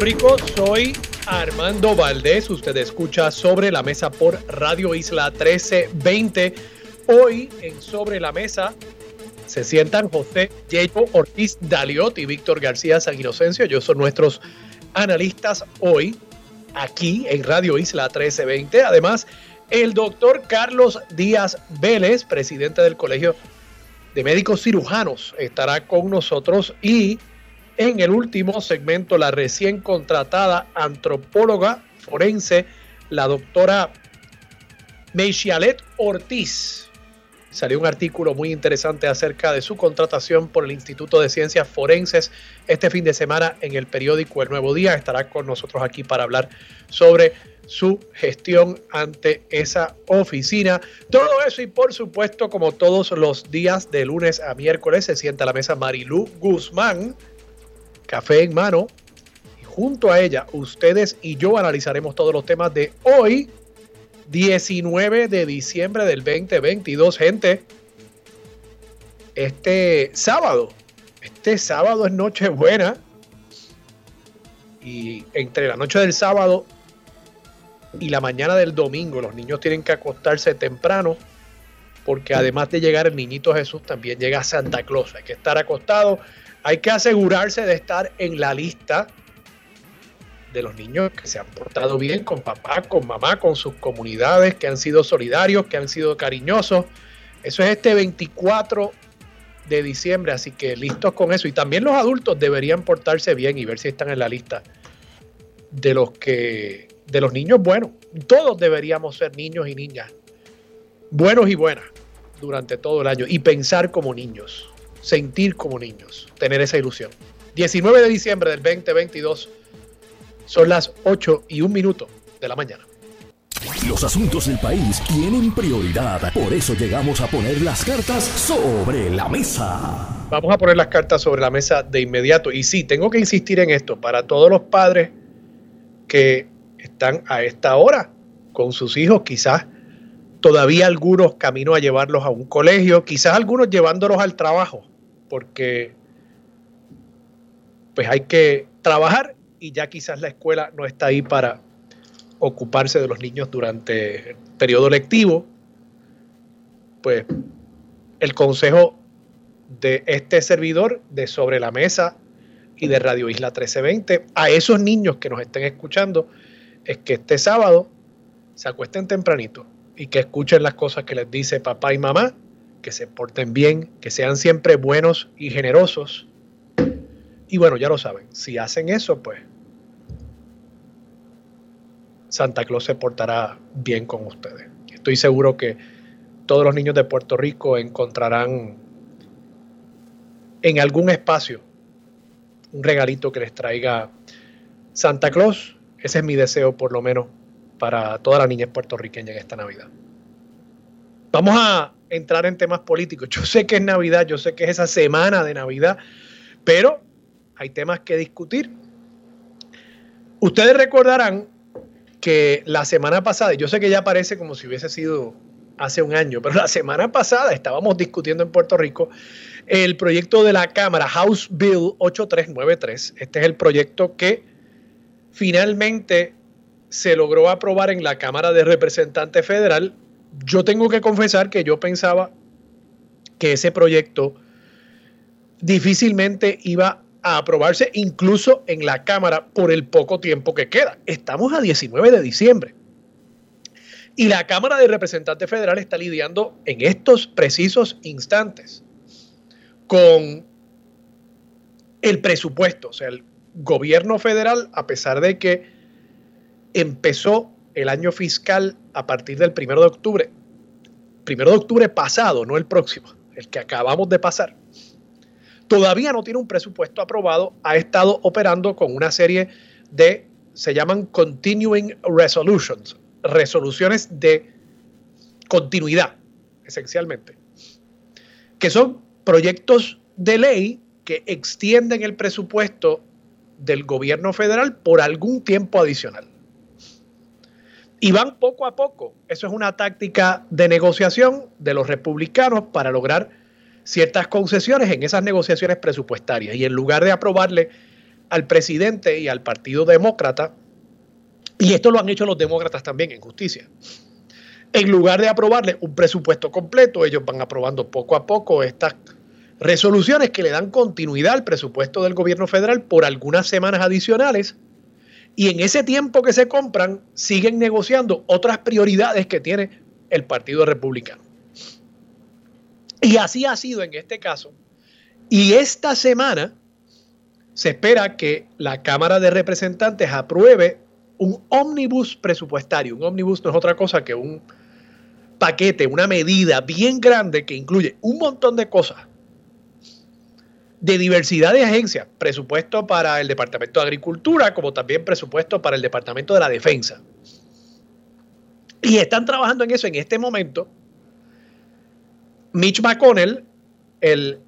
Rico, soy Armando Valdés. Usted escucha Sobre la Mesa por Radio Isla 1320. Hoy en Sobre la Mesa se sientan José Diego Ortiz Daliot y Víctor García San Inocencio. Ellos son nuestros analistas hoy aquí en Radio Isla 1320. Además, el doctor Carlos Díaz Vélez, presidente del Colegio de Médicos Cirujanos, estará con nosotros y en el último segmento, la recién contratada antropóloga forense, la doctora Meixialet Ortiz. Salió un artículo muy interesante acerca de su contratación por el Instituto de Ciencias Forenses este fin de semana en el periódico El Nuevo Día. Estará con nosotros aquí para hablar sobre su gestión ante esa oficina. Todo eso y por supuesto, como todos los días de lunes a miércoles, se sienta a la mesa Marilú Guzmán, café en mano. Y junto a ella, ustedes y yo analizaremos todos los temas de hoy, 19 de diciembre del 2022. Gente, este sábado, este sábado es Nochebuena. Y entre la noche del sábado y la mañana del domingo, los niños tienen que acostarse temprano porque además de llegar el niñito Jesús, también llega Santa Claus. Hay que estar acostado hay que asegurarse de estar en la lista de los niños que se han portado bien con papá, con mamá, con sus comunidades, que han sido solidarios, que han sido cariñosos. Eso es este 24 de diciembre, así que listos con eso. Y también los adultos deberían portarse bien y ver si están en la lista de los que de los niños buenos. Todos deberíamos ser niños y niñas buenos y buenas durante todo el año y pensar como niños sentir como niños, tener esa ilusión. 19 de diciembre del 2022, son las 8 y un minuto de la mañana. Los asuntos del país tienen prioridad, por eso llegamos a poner las cartas sobre la mesa. Vamos a poner las cartas sobre la mesa de inmediato. Y sí, tengo que insistir en esto, para todos los padres que están a esta hora con sus hijos, quizás todavía algunos camino a llevarlos a un colegio, quizás algunos llevándolos al trabajo porque pues hay que trabajar y ya quizás la escuela no está ahí para ocuparse de los niños durante el periodo lectivo, pues el consejo de este servidor de Sobre la Mesa y de Radio Isla 1320 a esos niños que nos estén escuchando es que este sábado se acuesten tempranito y que escuchen las cosas que les dice papá y mamá que se porten bien, que sean siempre buenos y generosos. Y bueno, ya lo saben, si hacen eso, pues Santa Claus se portará bien con ustedes. Estoy seguro que todos los niños de Puerto Rico encontrarán en algún espacio un regalito que les traiga Santa Claus. Ese es mi deseo, por lo menos, para todas las niñas puertorriqueñas en esta Navidad. Vamos a entrar en temas políticos. Yo sé que es Navidad, yo sé que es esa semana de Navidad, pero hay temas que discutir. Ustedes recordarán que la semana pasada, yo sé que ya parece como si hubiese sido hace un año, pero la semana pasada estábamos discutiendo en Puerto Rico el proyecto de la Cámara House Bill 8393. Este es el proyecto que finalmente se logró aprobar en la Cámara de Representantes Federal yo tengo que confesar que yo pensaba que ese proyecto difícilmente iba a aprobarse incluso en la Cámara por el poco tiempo que queda. Estamos a 19 de diciembre. Y la Cámara de Representantes Federal está lidiando en estos precisos instantes con el presupuesto. O sea, el gobierno federal, a pesar de que empezó el año fiscal a partir del primero de octubre, primero de octubre pasado, no el próximo, el que acabamos de pasar, todavía no tiene un presupuesto aprobado, ha estado operando con una serie de, se llaman continuing resolutions, resoluciones de continuidad, esencialmente, que son proyectos de ley que extienden el presupuesto del gobierno federal por algún tiempo adicional. Y van poco a poco. Eso es una táctica de negociación de los republicanos para lograr ciertas concesiones en esas negociaciones presupuestarias. Y en lugar de aprobarle al presidente y al Partido Demócrata, y esto lo han hecho los demócratas también en justicia, en lugar de aprobarle un presupuesto completo, ellos van aprobando poco a poco estas resoluciones que le dan continuidad al presupuesto del gobierno federal por algunas semanas adicionales. Y en ese tiempo que se compran, siguen negociando otras prioridades que tiene el Partido Republicano. Y así ha sido en este caso. Y esta semana se espera que la Cámara de Representantes apruebe un ómnibus presupuestario. Un ómnibus no es otra cosa que un paquete, una medida bien grande que incluye un montón de cosas de diversidad de agencias, presupuesto para el Departamento de Agricultura, como también presupuesto para el Departamento de la Defensa. Y están trabajando en eso en este momento Mitch McConnell, el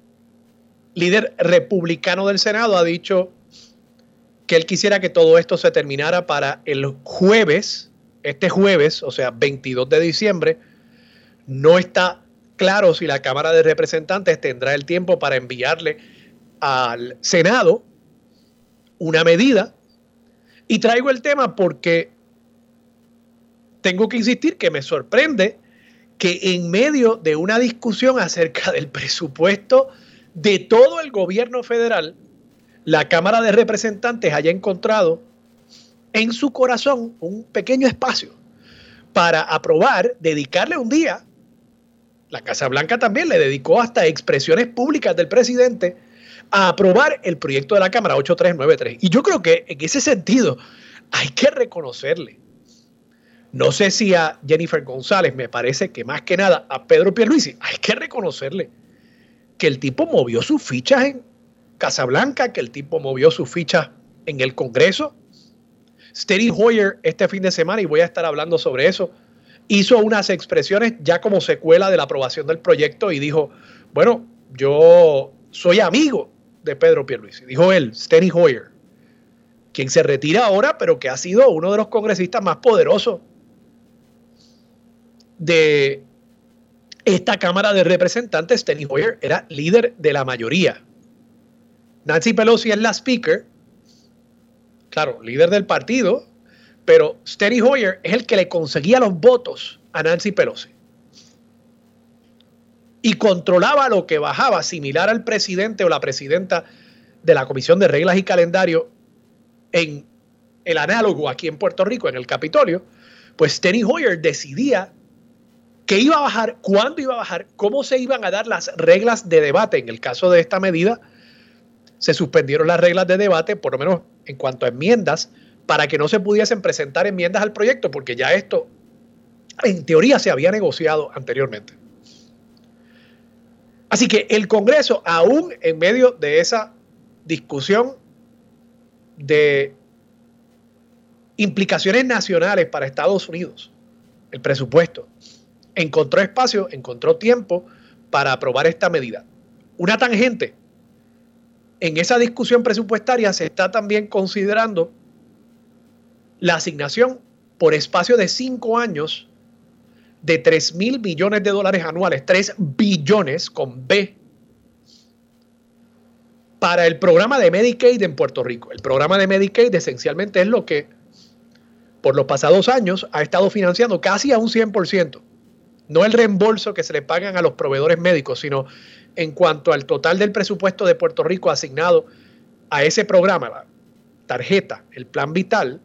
líder republicano del Senado, ha dicho que él quisiera que todo esto se terminara para el jueves, este jueves, o sea, 22 de diciembre. No está claro si la Cámara de Representantes tendrá el tiempo para enviarle al Senado una medida. Y traigo el tema porque tengo que insistir que me sorprende que en medio de una discusión acerca del presupuesto de todo el gobierno federal, la Cámara de Representantes haya encontrado en su corazón un pequeño espacio para aprobar, dedicarle un día. La Casa Blanca también le dedicó hasta expresiones públicas del presidente a aprobar el proyecto de la Cámara 8393. Y yo creo que en ese sentido hay que reconocerle no sé si a Jennifer González, me parece que más que nada a Pedro Pierluisi, hay que reconocerle que el tipo movió sus fichas en Casablanca, que el tipo movió sus fichas en el Congreso. Steny Hoyer este fin de semana, y voy a estar hablando sobre eso, hizo unas expresiones ya como secuela de la aprobación del proyecto y dijo, bueno, yo soy amigo de Pedro Pierluisi, dijo él, Steny Hoyer, quien se retira ahora, pero que ha sido uno de los congresistas más poderosos de esta Cámara de Representantes, Steny Hoyer era líder de la mayoría. Nancy Pelosi es la speaker, claro, líder del partido, pero Steny Hoyer es el que le conseguía los votos a Nancy Pelosi. Y controlaba lo que bajaba, similar al presidente o la presidenta de la Comisión de Reglas y Calendario en el análogo aquí en Puerto Rico, en el Capitolio, pues Steny Hoyer decidía qué iba a bajar, cuándo iba a bajar, cómo se iban a dar las reglas de debate. En el caso de esta medida, se suspendieron las reglas de debate, por lo menos en cuanto a enmiendas, para que no se pudiesen presentar enmiendas al proyecto, porque ya esto, en teoría, se había negociado anteriormente. Así que el Congreso, aún en medio de esa discusión de implicaciones nacionales para Estados Unidos, el presupuesto, encontró espacio, encontró tiempo para aprobar esta medida. Una tangente. En esa discusión presupuestaria se está también considerando la asignación por espacio de cinco años de 3 mil billones de dólares anuales, 3 billones con B, para el programa de Medicaid en Puerto Rico. El programa de Medicaid esencialmente es lo que por los pasados años ha estado financiando casi a un 100% no el reembolso que se le pagan a los proveedores médicos, sino en cuanto al total del presupuesto de Puerto Rico asignado a ese programa, la tarjeta, el plan vital,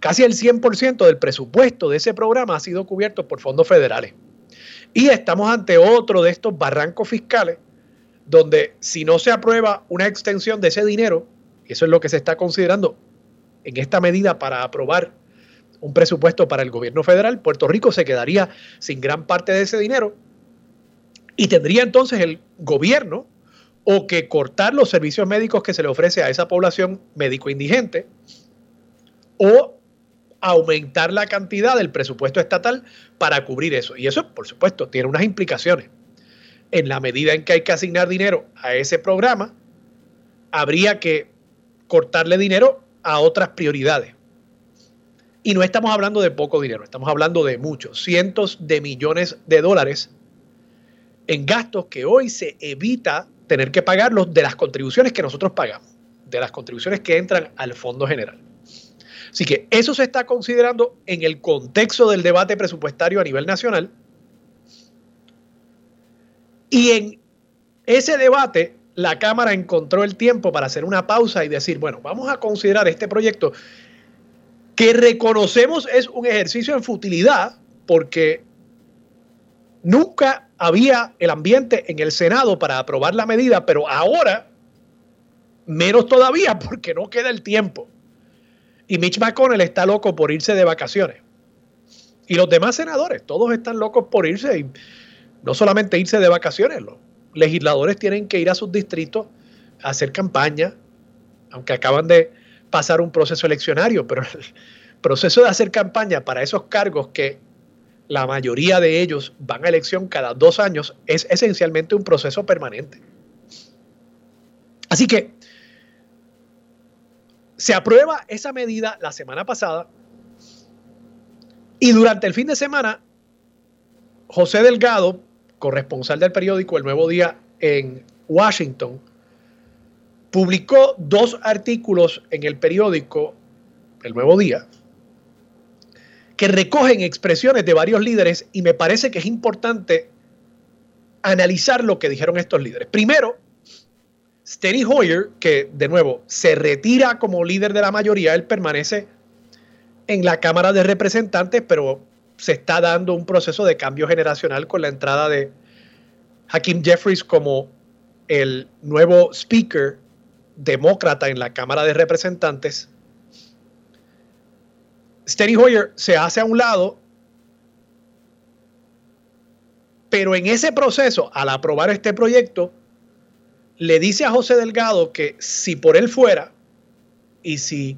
casi el 100% del presupuesto de ese programa ha sido cubierto por fondos federales. Y estamos ante otro de estos barrancos fiscales donde si no se aprueba una extensión de ese dinero, y eso es lo que se está considerando en esta medida para aprobar un presupuesto para el gobierno federal, Puerto Rico se quedaría sin gran parte de ese dinero y tendría entonces el gobierno o que cortar los servicios médicos que se le ofrece a esa población médico indigente o aumentar la cantidad del presupuesto estatal para cubrir eso. Y eso, por supuesto, tiene unas implicaciones. En la medida en que hay que asignar dinero a ese programa, habría que cortarle dinero a otras prioridades. Y no estamos hablando de poco dinero, estamos hablando de muchos, cientos de millones de dólares en gastos que hoy se evita tener que pagarlos de las contribuciones que nosotros pagamos, de las contribuciones que entran al Fondo General. Así que eso se está considerando en el contexto del debate presupuestario a nivel nacional. Y en ese debate, la Cámara encontró el tiempo para hacer una pausa y decir, bueno, vamos a considerar este proyecto que reconocemos es un ejercicio en futilidad porque nunca había el ambiente en el Senado para aprobar la medida, pero ahora menos todavía porque no queda el tiempo. Y Mitch McConnell está loco por irse de vacaciones. Y los demás senadores, todos están locos por irse. Y no solamente irse de vacaciones, los legisladores tienen que ir a sus distritos a hacer campaña, aunque acaban de pasar un proceso eleccionario, pero el proceso de hacer campaña para esos cargos que la mayoría de ellos van a elección cada dos años es esencialmente un proceso permanente. Así que se aprueba esa medida la semana pasada y durante el fin de semana, José Delgado, corresponsal del periódico El Nuevo Día en Washington, publicó dos artículos en el periódico El Nuevo Día que recogen expresiones de varios líderes y me parece que es importante analizar lo que dijeron estos líderes. Primero, Steny Hoyer, que de nuevo se retira como líder de la mayoría, él permanece en la Cámara de Representantes, pero se está dando un proceso de cambio generacional con la entrada de Hakim Jeffries como el nuevo speaker demócrata en la Cámara de Representantes. Steny Hoyer se hace a un lado, pero en ese proceso, al aprobar este proyecto, le dice a José Delgado que si por él fuera y si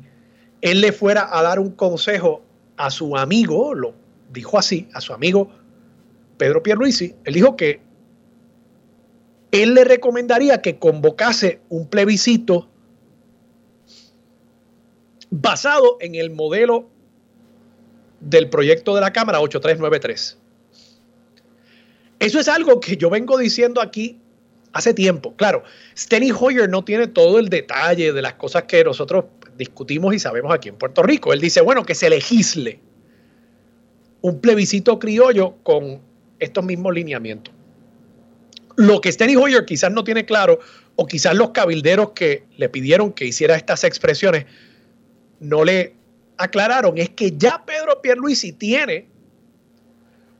él le fuera a dar un consejo a su amigo, lo dijo así, a su amigo Pedro Pierluisi, él dijo que él le recomendaría que convocase un plebiscito basado en el modelo del proyecto de la Cámara 8393. Eso es algo que yo vengo diciendo aquí hace tiempo. Claro, Steny Hoyer no tiene todo el detalle de las cosas que nosotros discutimos y sabemos aquí en Puerto Rico. Él dice, bueno, que se legisle un plebiscito criollo con estos mismos lineamientos. Lo que Steny Hoyer quizás no tiene claro, o quizás los cabilderos que le pidieron que hiciera estas expresiones no le aclararon, es que ya Pedro Pierluisi tiene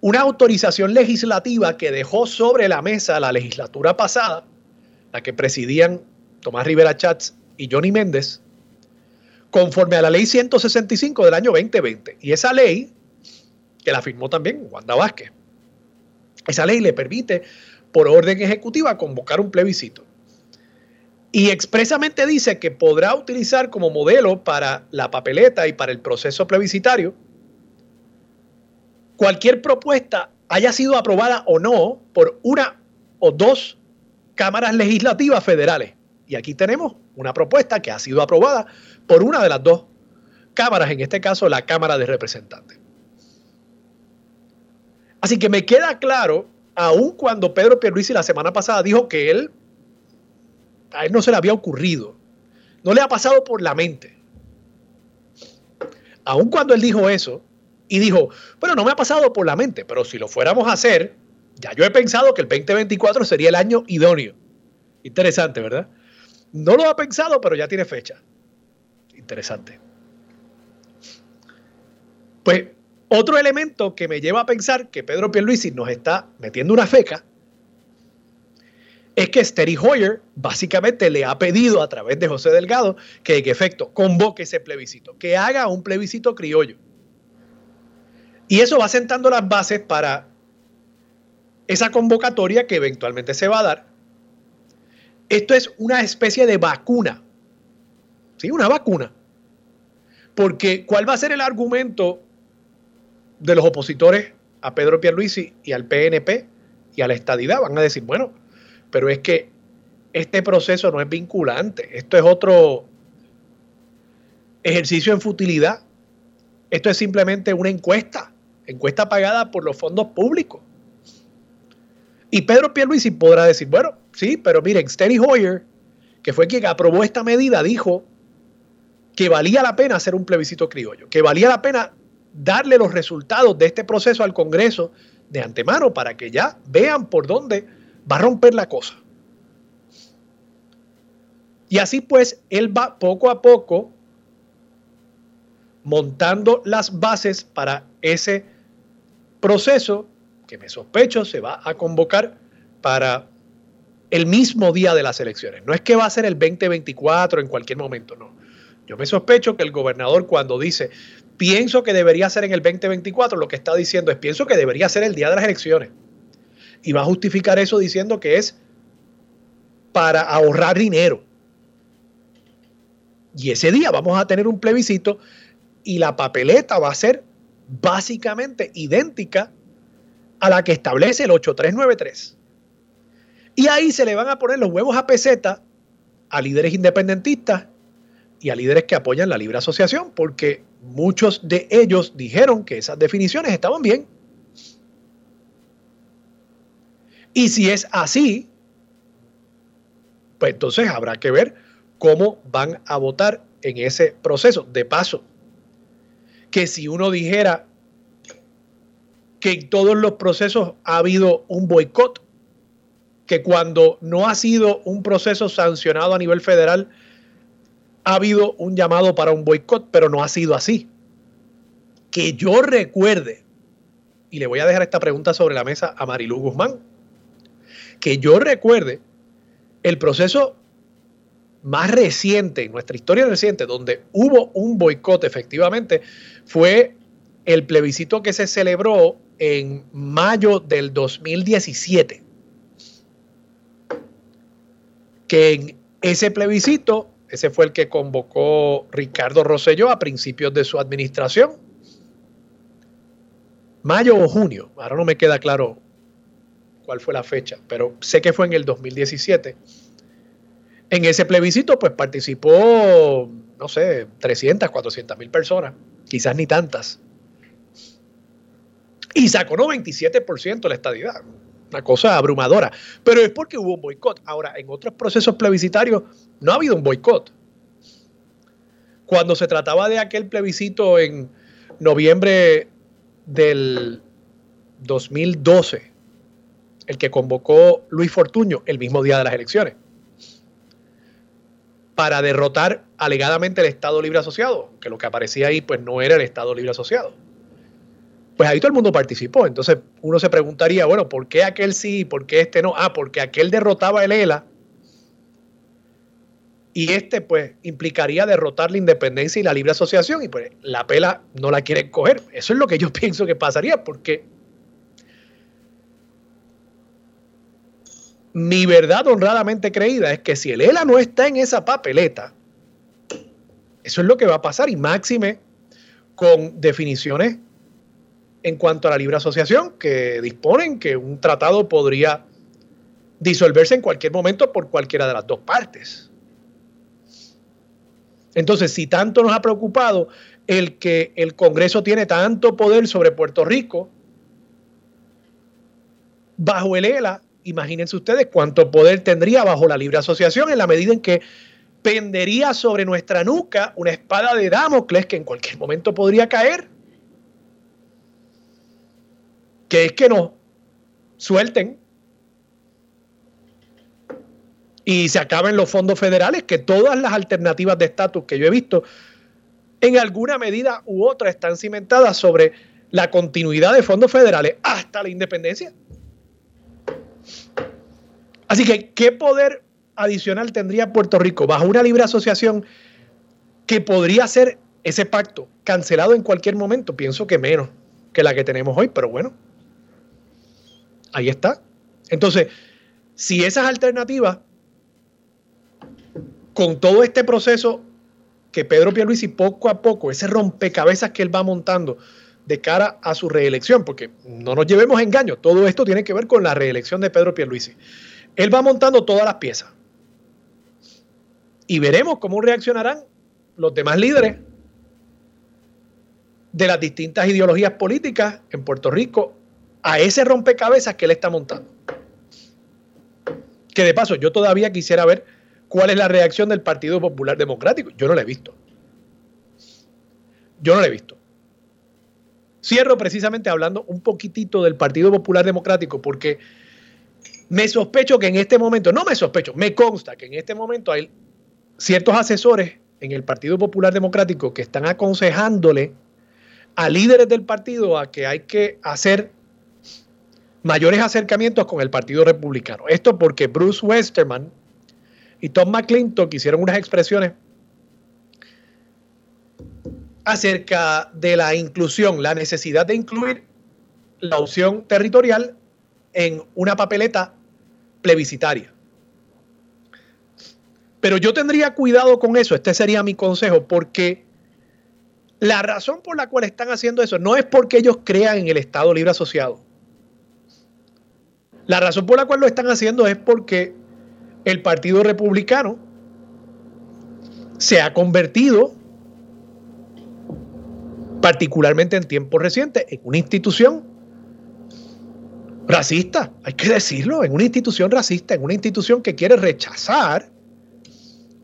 una autorización legislativa que dejó sobre la mesa la legislatura pasada, la que presidían Tomás Rivera Chats y Johnny Méndez, conforme a la ley 165 del año 2020. Y esa ley, que la firmó también Wanda Vázquez, esa ley le permite, por orden ejecutiva, convocar un plebiscito. Y expresamente dice que podrá utilizar como modelo para la papeleta y para el proceso plebiscitario cualquier propuesta haya sido aprobada o no por una o dos cámaras legislativas federales. Y aquí tenemos una propuesta que ha sido aprobada por una de las dos cámaras, en este caso la Cámara de Representantes. Así que me queda claro, aun cuando Pedro Pierluisi la semana pasada dijo que él, a él no se le había ocurrido, no le ha pasado por la mente. Aun cuando él dijo eso, y dijo, bueno, no me ha pasado por la mente, pero si lo fuéramos a hacer, ya yo he pensado que el 2024 sería el año idóneo. Interesante, ¿verdad? No lo ha pensado, pero ya tiene fecha. Interesante. Pues otro elemento que me lleva a pensar que Pedro Pierluisi nos está metiendo una feca es que Steri Hoyer básicamente le ha pedido a través de José Delgado que en efecto convoque ese plebiscito, que haga un plebiscito criollo. Y eso va sentando las bases para esa convocatoria que eventualmente se va a dar. Esto es una especie de vacuna. ¿Sí? Una vacuna. Porque ¿cuál va a ser el argumento de los opositores a Pedro Pierluisi y al PNP y a la estadidad? Van a decir, bueno, pero es que este proceso no es vinculante. Esto es otro ejercicio en futilidad. Esto es simplemente una encuesta, encuesta pagada por los fondos públicos. Y Pedro Pierluisi podrá decir, bueno, sí, pero miren, Steny Hoyer, que fue quien aprobó esta medida, dijo que valía la pena hacer un plebiscito criollo, que valía la pena darle los resultados de este proceso al Congreso de antemano para que ya vean por dónde va a romper la cosa. Y así pues, él va poco a poco montando las bases para ese proceso que me sospecho se va a convocar para el mismo día de las elecciones. No es que va a ser el 2024 en cualquier momento, no. Yo me sospecho que el gobernador cuando dice, pienso que debería ser en el 2024, lo que está diciendo es, pienso que debería ser el día de las elecciones y va a justificar eso diciendo que es para ahorrar dinero. Y ese día vamos a tener un plebiscito y la papeleta va a ser básicamente idéntica a la que establece el 8393. Y ahí se le van a poner los huevos a peseta a líderes independentistas y a líderes que apoyan la libre asociación, porque muchos de ellos dijeron que esas definiciones estaban bien. Y si es así, pues entonces habrá que ver cómo van a votar en ese proceso. De paso, que si uno dijera que en todos los procesos ha habido un boicot, que cuando no ha sido un proceso sancionado a nivel federal, ha habido un llamado para un boicot, pero no ha sido así. Que yo recuerde, y le voy a dejar esta pregunta sobre la mesa a Marilu Guzmán, que yo recuerde, el proceso más reciente, en nuestra historia reciente, donde hubo un boicot efectivamente, fue el plebiscito que se celebró en mayo del 2017. Que en ese plebiscito, ese fue el que convocó Ricardo Rosselló a principios de su administración. Mayo o junio, ahora no me queda claro cuál fue la fecha, pero sé que fue en el 2017. En ese plebiscito, pues participó, no sé, 300, 400 mil personas, quizás ni tantas. Y sacó 97% la estadidad, una cosa abrumadora. Pero es porque hubo un boicot. Ahora, en otros procesos plebiscitarios no ha habido un boicot. Cuando se trataba de aquel plebiscito en noviembre del 2012, el que convocó Luis Fortuño el mismo día de las elecciones para derrotar alegadamente el Estado Libre Asociado, que lo que aparecía ahí pues no era el Estado Libre Asociado. Pues ahí todo el mundo participó. Entonces uno se preguntaría, bueno, ¿por qué aquel sí y por qué este no? Ah, porque aquel derrotaba el ELA y este pues implicaría derrotar la independencia y la libre asociación y pues la pela no la quieren coger. Eso es lo que yo pienso que pasaría porque mi verdad honradamente creída es que si el ELA no está en esa papeleta, eso es lo que va a pasar y máxime con definiciones en cuanto a la libre asociación que disponen que un tratado podría disolverse en cualquier momento por cualquiera de las dos partes. Entonces, si tanto nos ha preocupado el que el Congreso tiene tanto poder sobre Puerto Rico, bajo el ELA imagínense ustedes cuánto poder tendría bajo la libre asociación en la medida en que pendería sobre nuestra nuca una espada de Damocles que en cualquier momento podría caer. Que es que nos suelten y se acaben los fondos federales, que todas las alternativas de estatus que yo he visto en alguna medida u otra están cimentadas sobre la continuidad de fondos federales hasta la independencia Así que, ¿qué poder adicional tendría Puerto Rico bajo una libre asociación que podría ser ese pacto cancelado en cualquier momento? Pienso que menos que la que tenemos hoy, pero bueno, ahí está. Entonces, si esas alternativas, con todo este proceso que Pedro Pierluisi poco a poco, ese rompecabezas que él va montando de cara a su reelección, porque no nos llevemos engaño, todo esto tiene que ver con la reelección de Pedro Pierluisi. Él va montando todas las piezas. Y veremos cómo reaccionarán los demás líderes de las distintas ideologías políticas en Puerto Rico a ese rompecabezas que él está montando. Que de paso, yo todavía quisiera ver cuál es la reacción del Partido Popular Democrático. Yo no la he visto. Yo no la he visto. Cierro precisamente hablando un poquitito del Partido Popular Democrático porque me sospecho que en este momento, no me sospecho, me consta que en este momento hay ciertos asesores en el Partido Popular Democrático que están aconsejándole a líderes del partido a que hay que hacer mayores acercamientos con el Partido Republicano. Esto porque Bruce Westerman y Tom McClintock hicieron unas expresiones acerca de la inclusión, la necesidad de incluir la opción territorial en una papeleta plebiscitaria. Pero yo tendría cuidado con eso, este sería mi consejo, porque la razón por la cual están haciendo eso no es porque ellos crean en el Estado Libre Asociado. La razón por la cual lo están haciendo es porque el Partido Republicano se ha convertido, particularmente en tiempos recientes, en una institución racista, hay que decirlo, en una institución racista, en una institución que quiere rechazar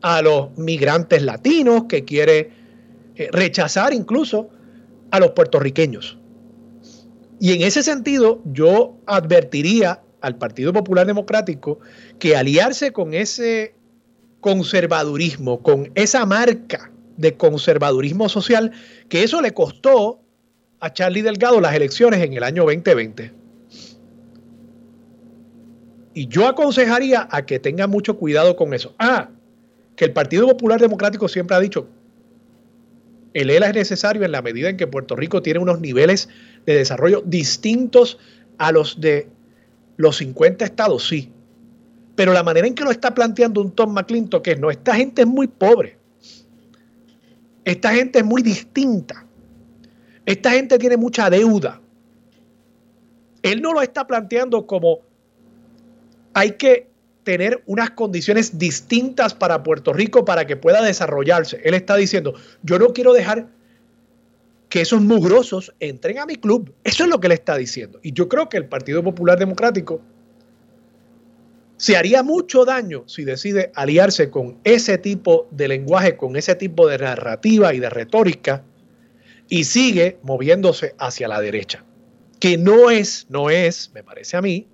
a los migrantes latinos, que quiere eh, rechazar incluso a los puertorriqueños. Y en ese sentido, yo advertiría al Partido Popular Democrático que aliarse con ese conservadurismo, con esa marca de conservadurismo social, que eso le costó a Charlie Delgado las elecciones en el año 2020. Y yo aconsejaría a que tenga mucho cuidado con eso. Ah, que el Partido Popular Democrático siempre ha dicho, el ELA es necesario en la medida en que Puerto Rico tiene unos niveles de desarrollo distintos a los de los 50 estados, sí. Pero la manera en que lo está planteando un Tom McClintock que es, no, esta gente es muy pobre. Esta gente es muy distinta. Esta gente tiene mucha deuda. Él no lo está planteando como hay que tener unas condiciones distintas para Puerto Rico para que pueda desarrollarse. Él está diciendo, yo no quiero dejar que esos mugrosos entren a mi club. Eso es lo que él está diciendo. Y yo creo que el Partido Popular Democrático se haría mucho daño si decide aliarse con ese tipo de lenguaje, con ese tipo de narrativa y de retórica y sigue moviéndose hacia la derecha, que no es, no es, me parece a mí,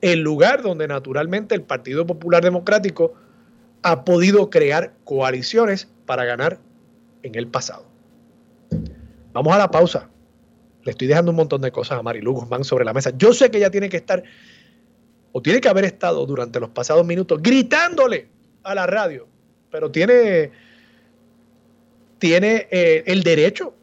el lugar donde naturalmente el Partido Popular Democrático ha podido crear coaliciones para ganar en el pasado. Vamos a la pausa. Le estoy dejando un montón de cosas a Marilu Guzmán sobre la mesa. Yo sé que ella tiene que estar, o tiene que haber estado durante los pasados minutos gritándole a la radio, pero tiene, tiene eh, el derecho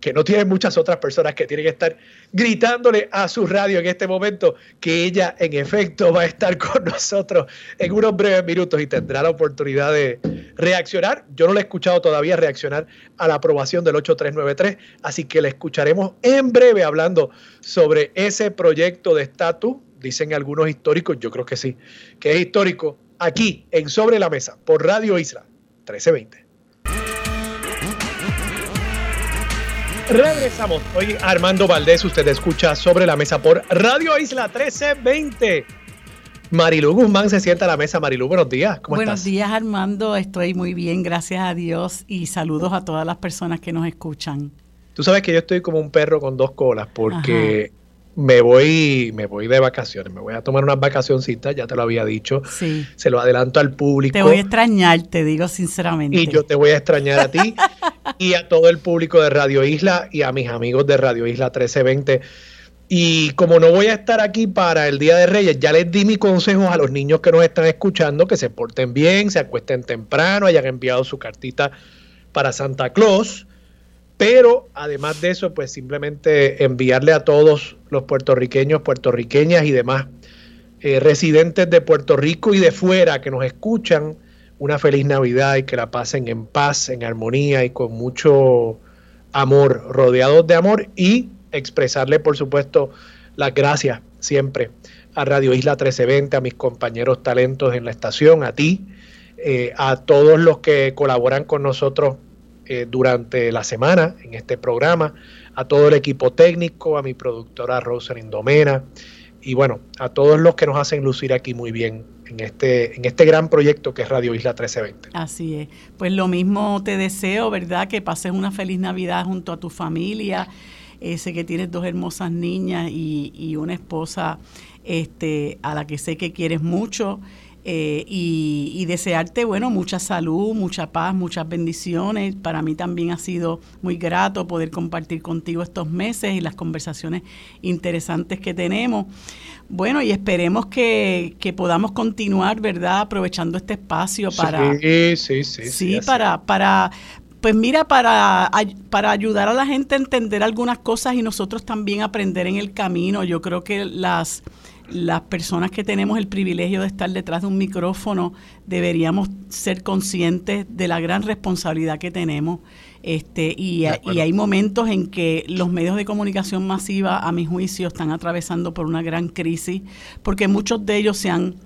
que no tiene muchas otras personas que tienen que estar gritándole a su radio en este momento que ella en efecto va a estar con nosotros en unos breves minutos y tendrá la oportunidad de reaccionar. Yo no le he escuchado todavía reaccionar a la aprobación del 8393, así que le escucharemos en breve hablando sobre ese proyecto de estatus, dicen algunos históricos, yo creo que sí, que es histórico, aquí en Sobre la Mesa, por Radio Isla 1320. Regresamos. Hoy Armando Valdés, usted escucha sobre la mesa por Radio Isla 1320. Marilu Guzmán se sienta a la mesa. Marilu, buenos días. ¿Cómo buenos días, Armando. Estoy muy bien, gracias a Dios. Y saludos a todas las personas que nos escuchan. Tú sabes que yo estoy como un perro con dos colas porque me voy, me voy de vacaciones, me voy a tomar unas vacacioncitas, ya te lo había dicho. Sí. Se lo adelanto al público. Te voy a extrañar, te digo sinceramente. Y yo te voy a extrañar a ti y a todo el público de Radio Isla y a mis amigos de Radio Isla 1320. Y como no voy a estar aquí para el Día de Reyes, ya les di mi consejo a los niños que nos están escuchando, que se porten bien, se acuesten temprano, hayan enviado su cartita para Santa Claus. Pero además de eso, pues simplemente enviarle a todos los puertorriqueños, puertorriqueñas y demás eh, residentes de Puerto Rico y de fuera que nos escuchan una feliz Navidad y que la pasen en paz, en armonía y con mucho amor, rodeados de amor y expresarle, por supuesto, las gracias siempre a Radio Isla 1320, a mis compañeros talentos en la estación, a ti, eh, a todos los que colaboran con nosotros eh, durante la semana en este programa, a todo el equipo técnico, a mi productora Rosalind Domena y bueno, a todos los que nos hacen lucir aquí muy bien en este, en este gran proyecto que es Radio Isla 1320. Así es. Pues lo mismo te deseo, ¿verdad? Que pases una feliz Navidad junto a tu familia sé que tienes dos hermosas niñas y, una esposa este, a la que sé que quieres mucho. Eh, y, desearte, bueno, mucha salud, mucha paz, muchas bendiciones. Para mí también ha sido muy grato poder compartir contigo estos meses y las conversaciones interesantes que tenemos. Bueno, y esperemos que, podamos continuar, ¿verdad? Aprovechando este espacio para... Sí, sí, sí. Sí, para, para, pues mira, para, para ayudar a la gente a entender algunas cosas y nosotros también aprender en el camino, yo creo que las, las personas que tenemos el privilegio de estar detrás de un micrófono deberíamos ser conscientes de la gran responsabilidad que tenemos. Este, y, y, hay momentos en que los medios de comunicación masiva, a mi juicio, están atravesando por una gran crisis, porque muchos de ellos se han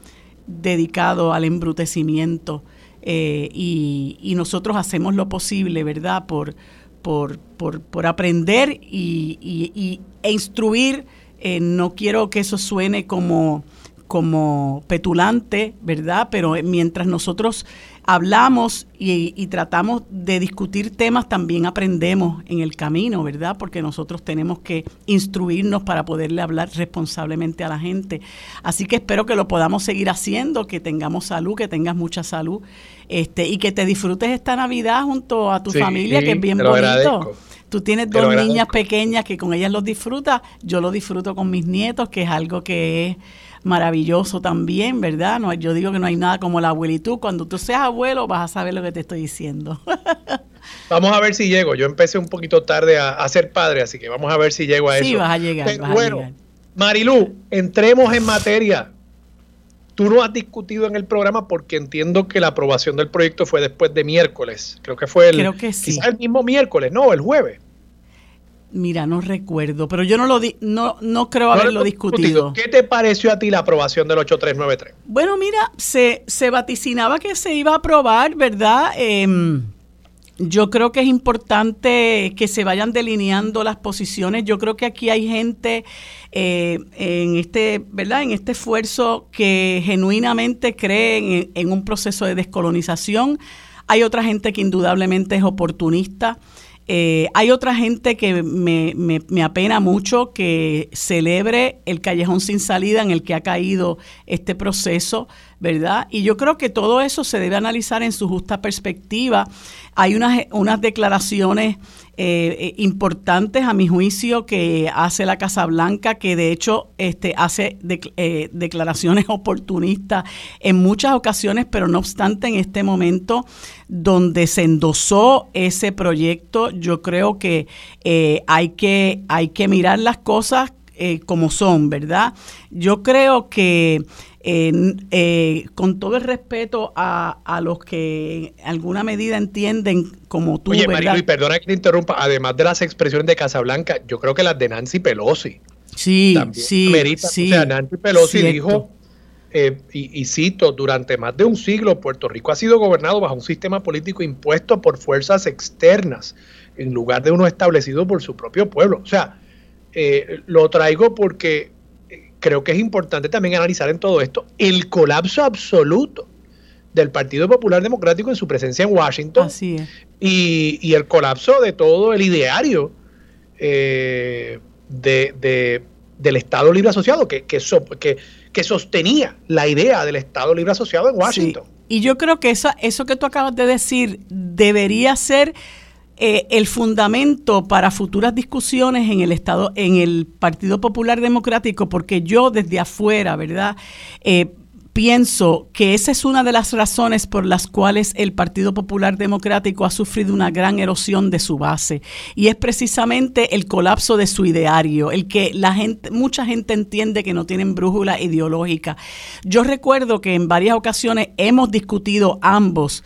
dedicado al embrutecimiento eh, y, nosotros hacemos lo posible, ¿verdad?, por, por, por, aprender y, e instruir. Eh, no quiero que eso suene como, como petulante, ¿verdad? Pero mientras nosotros hablamos y, tratamos de discutir temas, también aprendemos en el camino, ¿verdad? Porque nosotros tenemos que instruirnos para poderle hablar responsablemente a la gente. Así que espero que lo podamos seguir haciendo, que tengamos salud, que tengas mucha salud, este, y que te disfrutes esta Navidad junto a tu familia, que es bien bonito. Tú tienes dos niñas pequeñas que con ellas los disfrutas, yo lo disfruto con mis nietos, que es algo que es maravilloso también, ¿verdad? No, yo digo que no hay nada como la abuelitud. Cuando tú seas abuelo vas a saber lo que te estoy diciendo. vamos a ver si llego. Yo empecé un poquito tarde a, ser padre, así que vamos a ver si llego a eso. Sí, vas a llegar. bueno, Marilu, entremos en materia. Tú no has discutido en el programa porque entiendo que la aprobación del proyecto fue después de miércoles. Creo que fue el, Creo que sí. el mismo miércoles, no, el jueves. Mira, no recuerdo, pero yo no lo di, no, no creo haberlo discutido. ¿Qué te pareció a ti la aprobación del 8393? Bueno, mira, se, se vaticinaba que se iba a aprobar, ¿verdad? Em, yo creo que es importante que se vayan delineando las posiciones. Yo creo que aquí hay gente eh, en este, ¿verdad? En este esfuerzo que genuinamente cree en un proceso de descolonización. Hay otra gente que indudablemente es oportunista. Eh, hay otra gente que me, me, apena mucho que celebre el callejón sin salida en el que ha caído este proceso, ¿verdad? Y yo creo que todo eso se debe analizar en su justa perspectiva. Hay unas, unas declaraciones eh, eh, importantes a mi juicio que hace la Casa Blanca, que de hecho este, hace eh, declaraciones oportunistas en muchas ocasiones, pero no obstante en este momento donde se endosó ese proyecto, yo creo que hay que hay que mirar las cosas como son, ¿verdad? Yo creo que eh, con todo el respeto a, a, los que en alguna medida entienden como tú. Oye, Marilu, y perdona que te interrumpa, además de las expresiones de Casablanca, yo creo que las de Nancy Pelosi. Sí, sí, sí. O sea, Nancy Pelosi dijo, eh, y, y, cito, durante más de un siglo Puerto Rico ha sido gobernado bajo un sistema político impuesto por fuerzas externas, en lugar de uno establecido por su propio pueblo. O sea, eh, lo traigo porque creo que es importante también analizar en todo esto el colapso absoluto del Partido Popular Democrático en su presencia en Washington Así Y, el colapso de todo el ideario eh, de, del Estado Libre Asociado que, que, que, sostenía la idea del Estado Libre Asociado en Washington. Y yo creo que esa, eso que tú acabas de decir debería ser eh, el fundamento para futuras discusiones en el Estado, en el Partido Popular Democrático, porque yo desde afuera, ¿verdad? Eh, pienso que esa es una de las razones por las cuales el Partido Popular Democrático ha sufrido una gran erosión de su base y es precisamente el colapso de su ideario, el que la gente mucha gente entiende que no tienen brújula ideológica. Yo recuerdo que en varias ocasiones hemos discutido ambos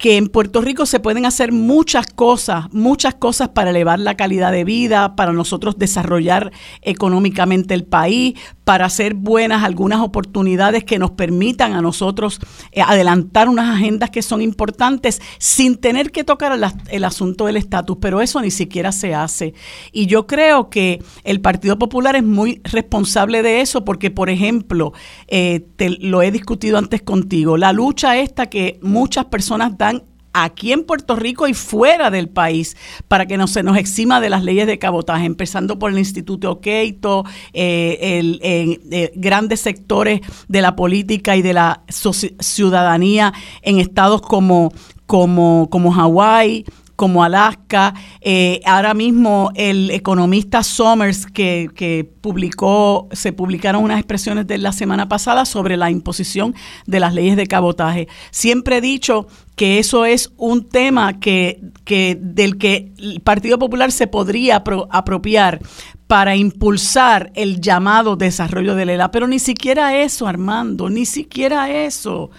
que en Puerto Rico se pueden hacer muchas cosas, muchas cosas para elevar la calidad de vida, para nosotros desarrollar económicamente el país, para hacer buenas algunas oportunidades que nos permitan a nosotros eh, adelantar unas agendas que son importantes sin tener que tocar el, asunto del estatus, pero eso ni siquiera se hace. Y yo creo que el Partido Popular es muy responsable de eso porque, por ejemplo, eh, te, lo he discutido antes contigo, la lucha esta que muchas personas dan aquí en Puerto Rico y fuera del país para que no se nos exima de las leyes de cabotaje, empezando por el Instituto Keito, eh, eh, grandes sectores de la política y de la ciudadanía en estados como, como, como Hawái, como Alaska. Eh, ahora mismo el economista Somers que, que, publicó, se publicaron unas expresiones de la semana pasada sobre la imposición de las leyes de cabotaje. Siempre he dicho que eso es un tema que, que del que el Partido Popular se podría apropiar para impulsar el llamado desarrollo de la pero ni siquiera eso, Armando, ni siquiera eso,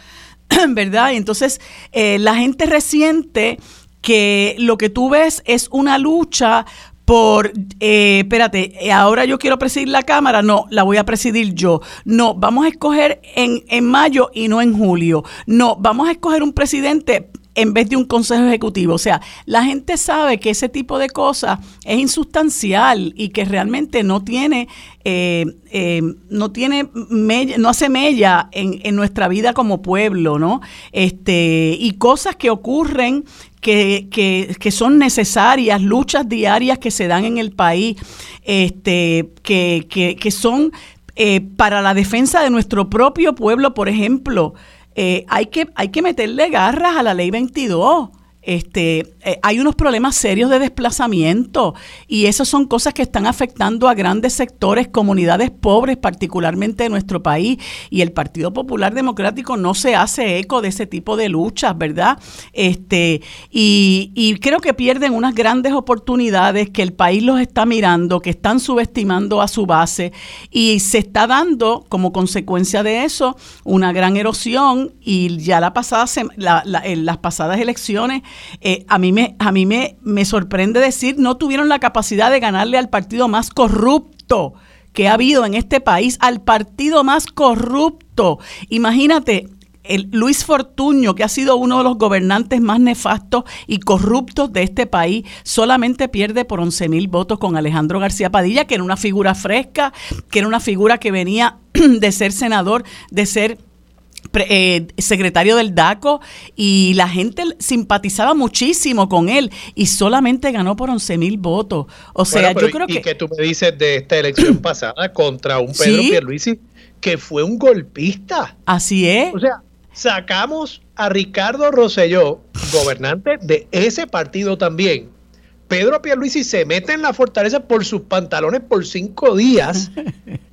¿verdad? Y entonces eh, la gente reciente que lo que tú ves es una lucha por, eh, espérate, eh, ahora yo quiero presidir la Cámara, no, la voy a presidir yo. No, vamos a escoger en, en mayo y no en julio. No, vamos a escoger un presidente en vez de un consejo ejecutivo. O sea, la gente sabe que ese tipo de cosas es insustancial y que realmente no tiene, eh, eh, no tiene no hace mella en, en, nuestra vida como pueblo, ¿no? Este, y cosas que ocurren que, que, que, son necesarias, luchas diarias que se dan en el país, este, que, que, que son eh, para la defensa de nuestro propio pueblo, por ejemplo. Eh, hay, que, hay que meterle garras a la ley 22 este, eh, hay unos problemas serios de desplazamiento y esas son cosas que están afectando a grandes sectores, comunidades pobres, particularmente de nuestro país. Y el Partido Popular Democrático no se hace eco de ese tipo de luchas, ¿verdad? Este, y, creo que pierden unas grandes oportunidades que el país los está mirando, que están subestimando a su base y se está dando como consecuencia de eso una gran erosión y ya la pasada, en las pasadas elecciones eh, a mí, me, a mí me, me sorprende decir, no tuvieron la capacidad de ganarle al partido más corrupto que ha habido en este país, al partido más corrupto. Imagínate, el Luis Fortuño, que ha sido uno de los gobernantes más nefastos y corruptos de este país, solamente pierde por 11 mil votos con Alejandro García Padilla, que era una figura fresca, que era una figura que venía de ser senador, de ser eh, secretario del DACO y la gente simpatizaba muchísimo con él y solamente ganó por 11 mil votos. O sea, yo creo y que... que tú me dices de esta elección pasada contra un Pedro Pierluisi que fue un golpista. Así es. O sea, sacamos a Ricardo Rosselló, gobernante de ese partido también. Pedro Pierluisi se mete en la fortaleza por sus pantalones por cinco días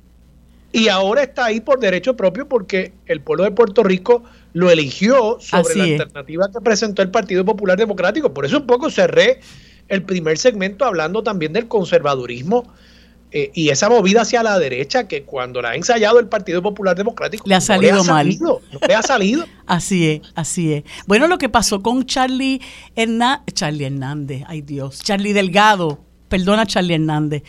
y ahora está ahí por derecho propio porque el pueblo de Puerto Rico lo eligió sobre la alternativa que presentó el Partido Popular Democrático. Por eso un poco cerré el primer segmento hablando también del conservadurismo eh, y esa movida hacia la derecha que cuando la ha ensayado el Partido Popular Democrático le ha salido mal. no le ha salido. así es, así es. Bueno, lo que pasó con Charlie, Charlie Hernández, ay Dios, Charlie Delgado, perdona Charlie Hernández.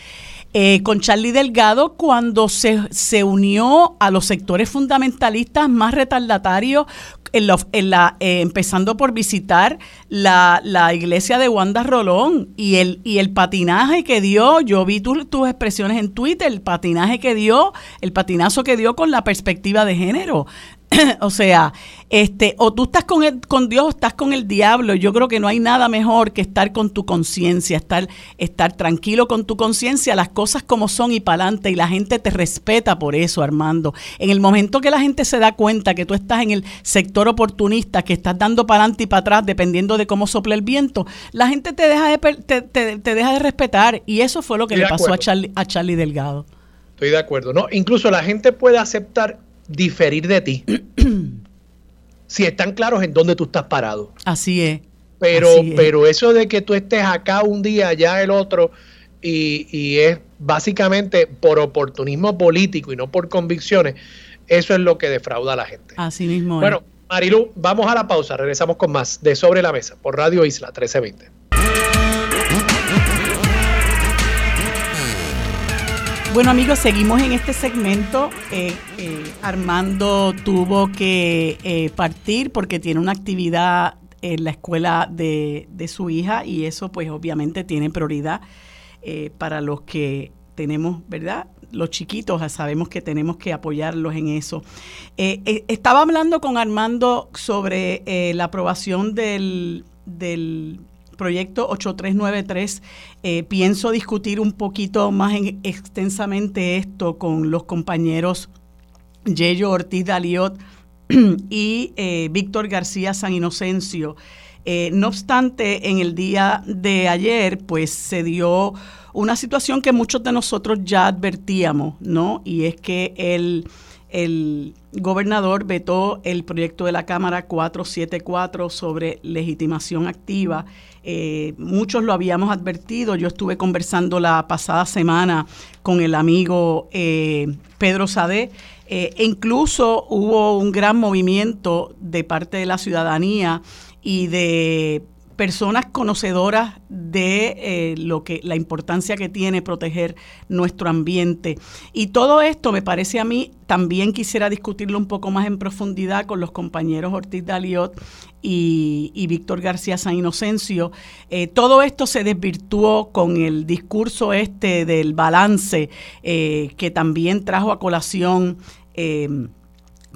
Eh, con Charlie Delgado cuando se, se, unió a los sectores fundamentalistas más retardatarios, en la, eh, empezando por visitar la, iglesia de Wanda Rolón y el, y el patinaje que dio, yo vi tus expresiones en Twitter, el patinaje que dio, el patinazo que dio con la perspectiva de género. o sea, este, o tú estás con, con Dios o estás con el diablo. Yo creo que no hay nada mejor que estar con tu conciencia, estar, estar tranquilo con tu conciencia, las cosas como son y para adelante. Y la gente te respeta por eso, Armando. En el momento que la gente se da cuenta que tú estás en el sector oportunista, que estás dando para adelante y para atrás, dependiendo de cómo sople el viento, la gente te deja de, te, te, deja de respetar. Y eso fue lo que le pasó a Charlie, a Charlie Delgado. Estoy de acuerdo. No, incluso la gente puede aceptar diferir de ti. si están claros en dónde tú estás parado. Así es. Pero, pero eso de que tú estés acá un día, allá el otro, y, es básicamente por oportunismo político y no por convicciones, eso es lo que defrauda a la gente. Así mismo. Bueno, Marilu, vamos a la pausa, regresamos con más de Sobre la Mesa por Radio Isla 1320. Bueno amigos, seguimos en este segmento. Eh, eh, Armando tuvo que eh, partir porque tiene una actividad en la escuela de, su hija y eso pues obviamente tiene prioridad para los que tenemos, ¿verdad? Los chiquitos, sabemos que tenemos que apoyarlos en eso. estaba hablando con Armando sobre la aprobación del, del proyecto 8393. Eh, pienso discutir un poquito más extensamente esto con los compañeros Yello Ortiz Daliot y eh, Víctor García San Inocencio. Eh, no obstante, en el día de ayer, pues se dio una situación que muchos de nosotros ya advertíamos, ¿no? Y es que el, el gobernador vetó el proyecto de la Cámara 474 sobre legitimación activa eh, muchos lo habíamos advertido. Yo estuve conversando la pasada semana con el amigo eh, Pedro Sade. Eh, e incluso hubo un gran movimiento de parte de la ciudadanía y de personas conocedoras de eh, lo que la importancia que tiene proteger nuestro ambiente y todo esto me parece a mí también quisiera discutirlo un poco más en profundidad con los compañeros Ortiz Daliot y, Víctor García San Inocencio. Eh, todo esto se desvirtuó con el discurso este del balance eh, que también trajo a colación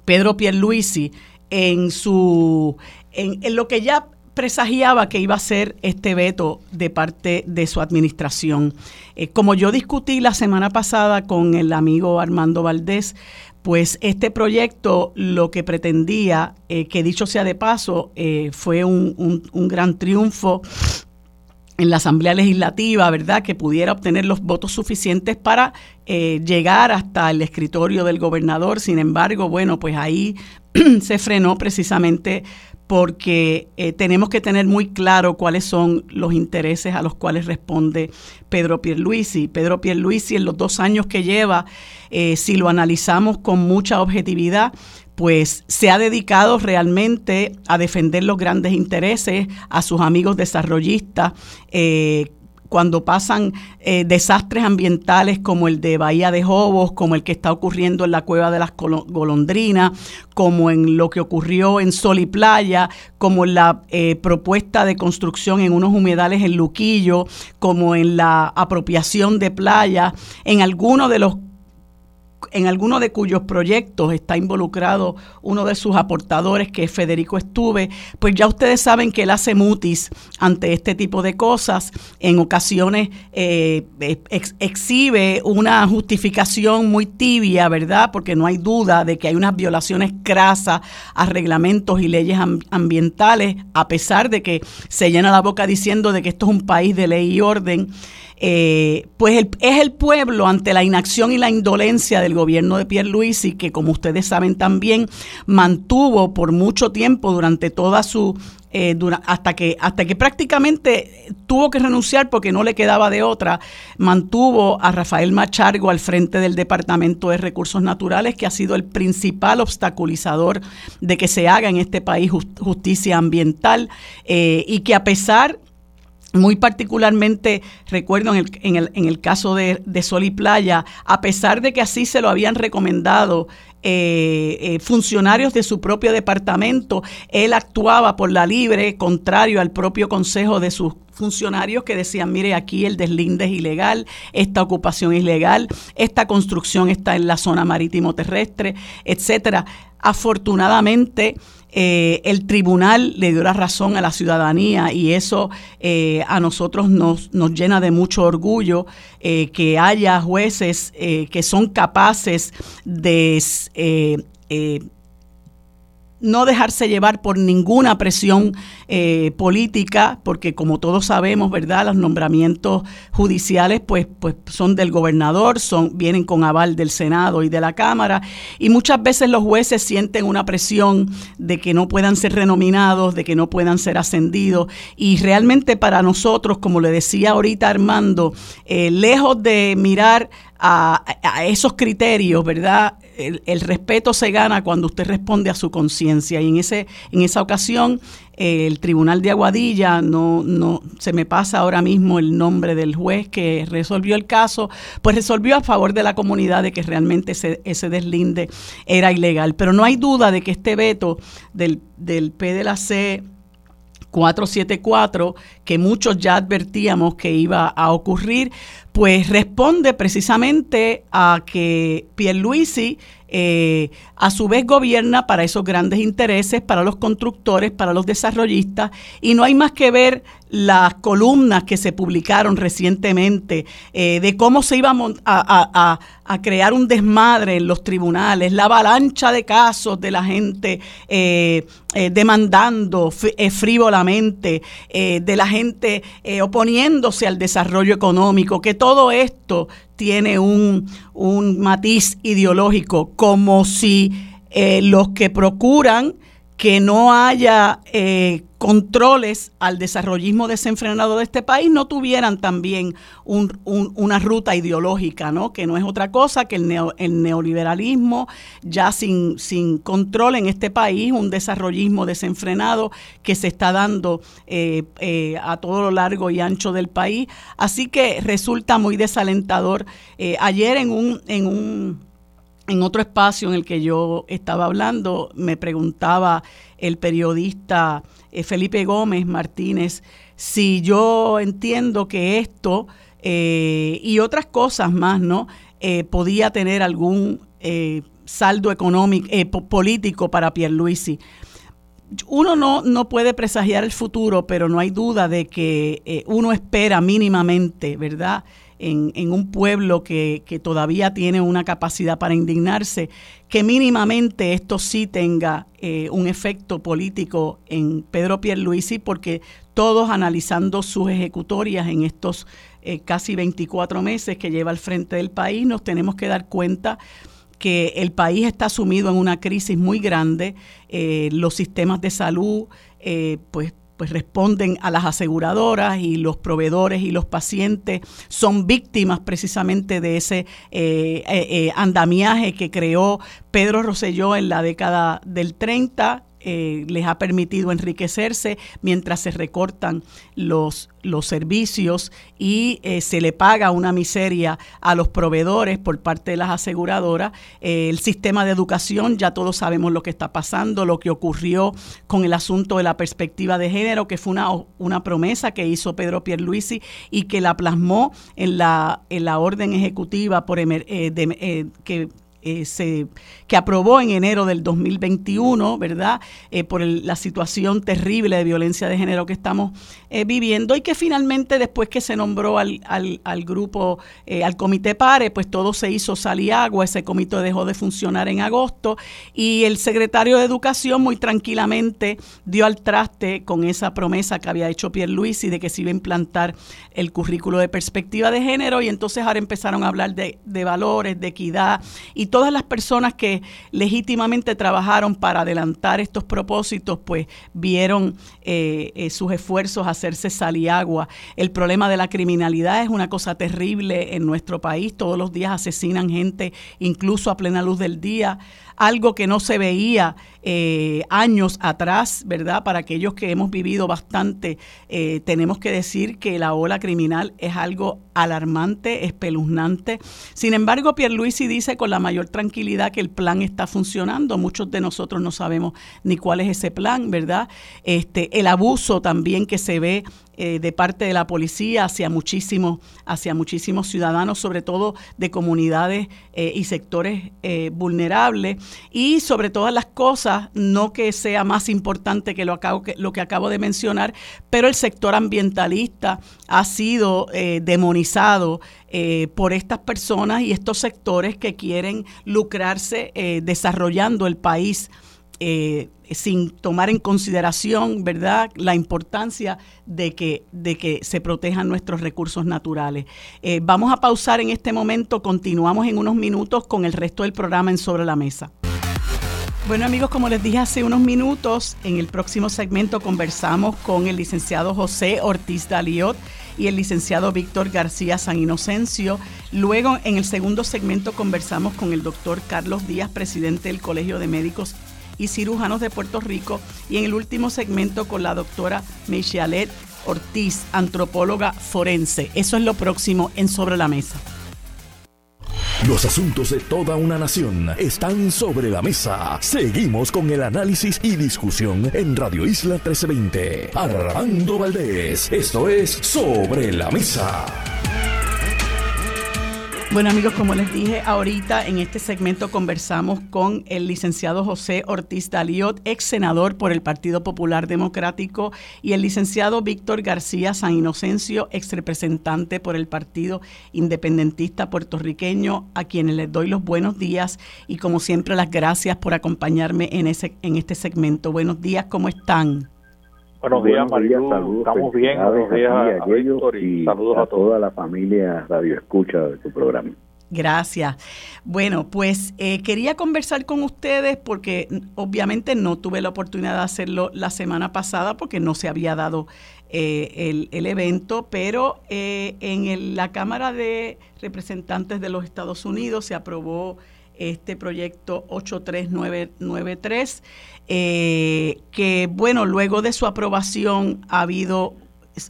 Pedro Pierluisi en su en, en, lo que ya presagiaba que iba a ser este veto de parte de su administración. Eh, como yo discutí la semana pasada con el amigo Armando Valdés, pues este proyecto lo que pretendía, eh, que dicho sea de paso, eh, fue un, un, gran triunfo en la Asamblea Legislativa, ¿verdad? Que pudiera obtener los votos suficientes para llegar hasta el escritorio del gobernador. Sin embargo, bueno, pues ahí se frenó precisamente porque eh, tenemos que tener muy claro cuáles son los intereses a los cuales responde Pedro Pierluisi. Pedro Pierluisi en los dos años que lleva, eh, si lo analizamos con mucha objetividad, pues se ha dedicado realmente a defender los grandes intereses, a sus amigos desarrollistas, eh, cuando pasan eh, desastres ambientales como el de Bahía de Jobos, como el que está ocurriendo en la Cueva de las Golondrinas, como en lo que ocurrió en Sol y Playa, como la eh, propuesta de construcción en unos humedales en Luquillo, como en la apropiación de playa, en algunos de los en alguno de cuyos proyectos está involucrado uno de sus aportadores, que es Federico Estuve, pues ya ustedes saben que él hace mutis ante este tipo de cosas. En ocasiones eh, exhibe una justificación muy tibia, ¿verdad? Porque no hay duda de que hay unas violaciones crasas a reglamentos y leyes ambientales, a pesar de que se llena la boca diciendo de que esto es un país de ley y orden. Eh, pues es el pueblo ante la inacción y la indolencia del gobierno de Pierluisi, que como ustedes saben también mantuvo por mucho tiempo durante toda su eh, hasta que hasta que prácticamente tuvo que renunciar porque no le quedaba de otra, mantuvo a Rafael Machargo al frente del Departamento de Recursos Naturales, que ha sido el principal obstaculizador de que se haga en este país justicia ambiental eh, y que a pesar muy particularmente recuerdo en el, en el, en el caso de, Sol y Playa, a pesar de que así se lo habían recomendado funcionarios de su propio departamento. Él actuaba por la libre, contrario al propio consejo de sus funcionarios que decían, mire, aquí el deslinde es ilegal, esta ocupación es ilegal, esta construcción está en la zona marítimo terrestre, etcétera. Afortunadamente, eh, el tribunal le dio la razón a la ciudadanía y eso eh, a nosotros nos, nos, llena de mucho orgullo eh, que haya jueces que son capaces de no dejarse llevar por ninguna presión eh, política, porque como todos sabemos, ¿verdad? Los nombramientos judiciales pues, pues son del gobernador, son, vienen con aval del Senado y de la Cámara, y muchas veces los jueces sienten una presión de que no puedan ser renominados, de que no puedan ser ascendidos, y realmente para nosotros, como le decía ahorita Armando, eh, lejos de mirar a, esos criterios, ¿verdad? El, respeto se gana cuando usted responde a su conciencia y en ese en esa ocasión el Tribunal de Aguadilla no no se me pasa ahora mismo el nombre del juez que resolvió el caso, pues resolvió a favor de la comunidad de que realmente ese, ese deslinde era ilegal, pero no hay duda de que este veto del del P de la C 474, que muchos ya advertíamos que iba a ocurrir, pues responde precisamente a que Pierluisi eh, a su vez gobierna para esos grandes intereses, para los constructores, para los desarrollistas, y no hay más que ver las columnas que se publicaron recientemente eh, de cómo se iba a, crear un desmadre en los tribunales, la avalancha de casos de la gente eh, demandando frívolamente, de la gente oponiéndose al desarrollo económico, que todo esto tiene un, matiz ideológico, como si eh, los que procuran que no haya eh, controles al desarrollismo desenfrenado de este país no tuvieran también una ruta ideológica, ¿no? que no es otra cosa que el, neoliberalismo ya sin, sin, control en este país, un desarrollismo desenfrenado que se está dando eh, eh, a todo lo largo y ancho del país. Así que resulta muy desalentador. ayer en un... En un en otro espacio en el que yo estaba hablando, me preguntaba el periodista eh, Felipe Gómez Martínez si yo entiendo que esto eh, y otras cosas más, ¿no? Eh, podía tener algún saldo económico, político para Pierluisi. Uno no, no puede presagiar el futuro, pero no hay duda de que uno espera mínimamente, ¿verdad? En, un pueblo que, todavía tiene una capacidad para indignarse, que mínimamente esto sí tenga eh, un efecto político en Pedro Pierluisi, porque todos analizando sus ejecutorias en estos eh, casi 24 meses que lleva al frente del país, nos tenemos que dar cuenta que el país está sumido en una crisis muy grande, eh, los sistemas de salud, pues pues responden a las aseguradoras y los proveedores y los pacientes son víctimas precisamente de ese eh, eh, eh, andamiaje que creó Pedro Rosselló en la década del 30 eh, les ha permitido enriquecerse mientras se recortan los, los servicios y eh, se le paga una miseria a los proveedores por parte de las aseguradoras. Eh, el sistema de educación, ya todos sabemos lo que está pasando, lo que ocurrió con el asunto de la perspectiva de género, que fue una, una promesa que hizo Pedro Pierluisi y que la plasmó en la, en la orden ejecutiva por, de, que eh, que aprobó en enero del 2021, ¿verdad? Eh, por la situación terrible de violencia de género que estamos eh, viviendo y que finalmente después que se nombró al, al, grupo, al comité PARE, pues todo se hizo sal y agua, ese comité dejó de funcionar en agosto y el secretario de Educación muy tranquilamente dio al traste con esa promesa que había hecho Pierre Luis y de que se iba a implantar el currículo de perspectiva de género y entonces ahora empezaron a hablar de, de valores, de equidad y todas las personas que legítimamente trabajaron para adelantar estos propósitos, pues vieron eh, eh, sus esfuerzos hacerse sal y agua. El problema de la criminalidad es una cosa terrible en nuestro país. Todos los días asesinan gente, incluso a plena luz del día algo que no se veía eh, años atrás, ¿verdad? Para aquellos que hemos vivido bastante, eh, tenemos que decir que la ola criminal es algo alarmante, espeluznante. Sin embargo, Pierluisi dice con la mayor tranquilidad que el plan está funcionando. Muchos de nosotros no sabemos ni cuál es ese plan, ¿verdad? Este, el abuso también que se ve eh, de parte de la policía hacia muchísimos, hacia muchísimos ciudadanos, sobre todo de comunidades eh, y sectores eh, vulnerables. Y sobre todas las cosas, no que sea más importante que lo, acabo, que lo que acabo de mencionar, pero el sector ambientalista ha sido demonizado por estas personas y estos sectores que quieren lucrarse desarrollando el país sin tomar en consideración, ¿verdad?, la importancia de que, de que se protejan nuestros recursos naturales. Eh, vamos a pausar en este momento, continuamos en unos minutos con el resto del programa en Sobre la Mesa. Bueno amigos, como les dije hace unos minutos, en el próximo segmento conversamos con el licenciado José Ortiz Daliot y el licenciado Víctor García San Inocencio. Luego, en el segundo segmento, conversamos con el doctor Carlos Díaz, presidente del Colegio de Médicos y cirujanos de Puerto Rico y en el último segmento con la doctora Michelet Ortiz, antropóloga forense. Eso es lo próximo en Sobre la Mesa. Los asuntos de toda una nación están sobre la mesa. Seguimos con el análisis y discusión en Radio Isla 1320. Armando Valdés, esto es Sobre la Mesa. Bueno amigos, como les dije ahorita, en este segmento conversamos con el licenciado José Ortiz Daliot, ex senador por el Partido Popular Democrático, y el licenciado Víctor García San Inocencio, ex representante por el Partido Independentista Puertorriqueño, a quienes les doy los buenos días y como siempre las gracias por acompañarme en, ese, en este segmento. Buenos días, ¿cómo están? Buenos días, María. Estamos bien. Buenos días a, y, saludos a, toda la familia Radio Escucha de tu programa. Gracias. Bueno, pues eh, quería conversar con ustedes porque obviamente no tuve la oportunidad de hacerlo la semana pasada porque no se había dado eh, el, evento, pero eh, en la Cámara de Representantes de los Estados Unidos se aprobó este proyecto 83993 eh, que bueno, luego de su aprobación ha habido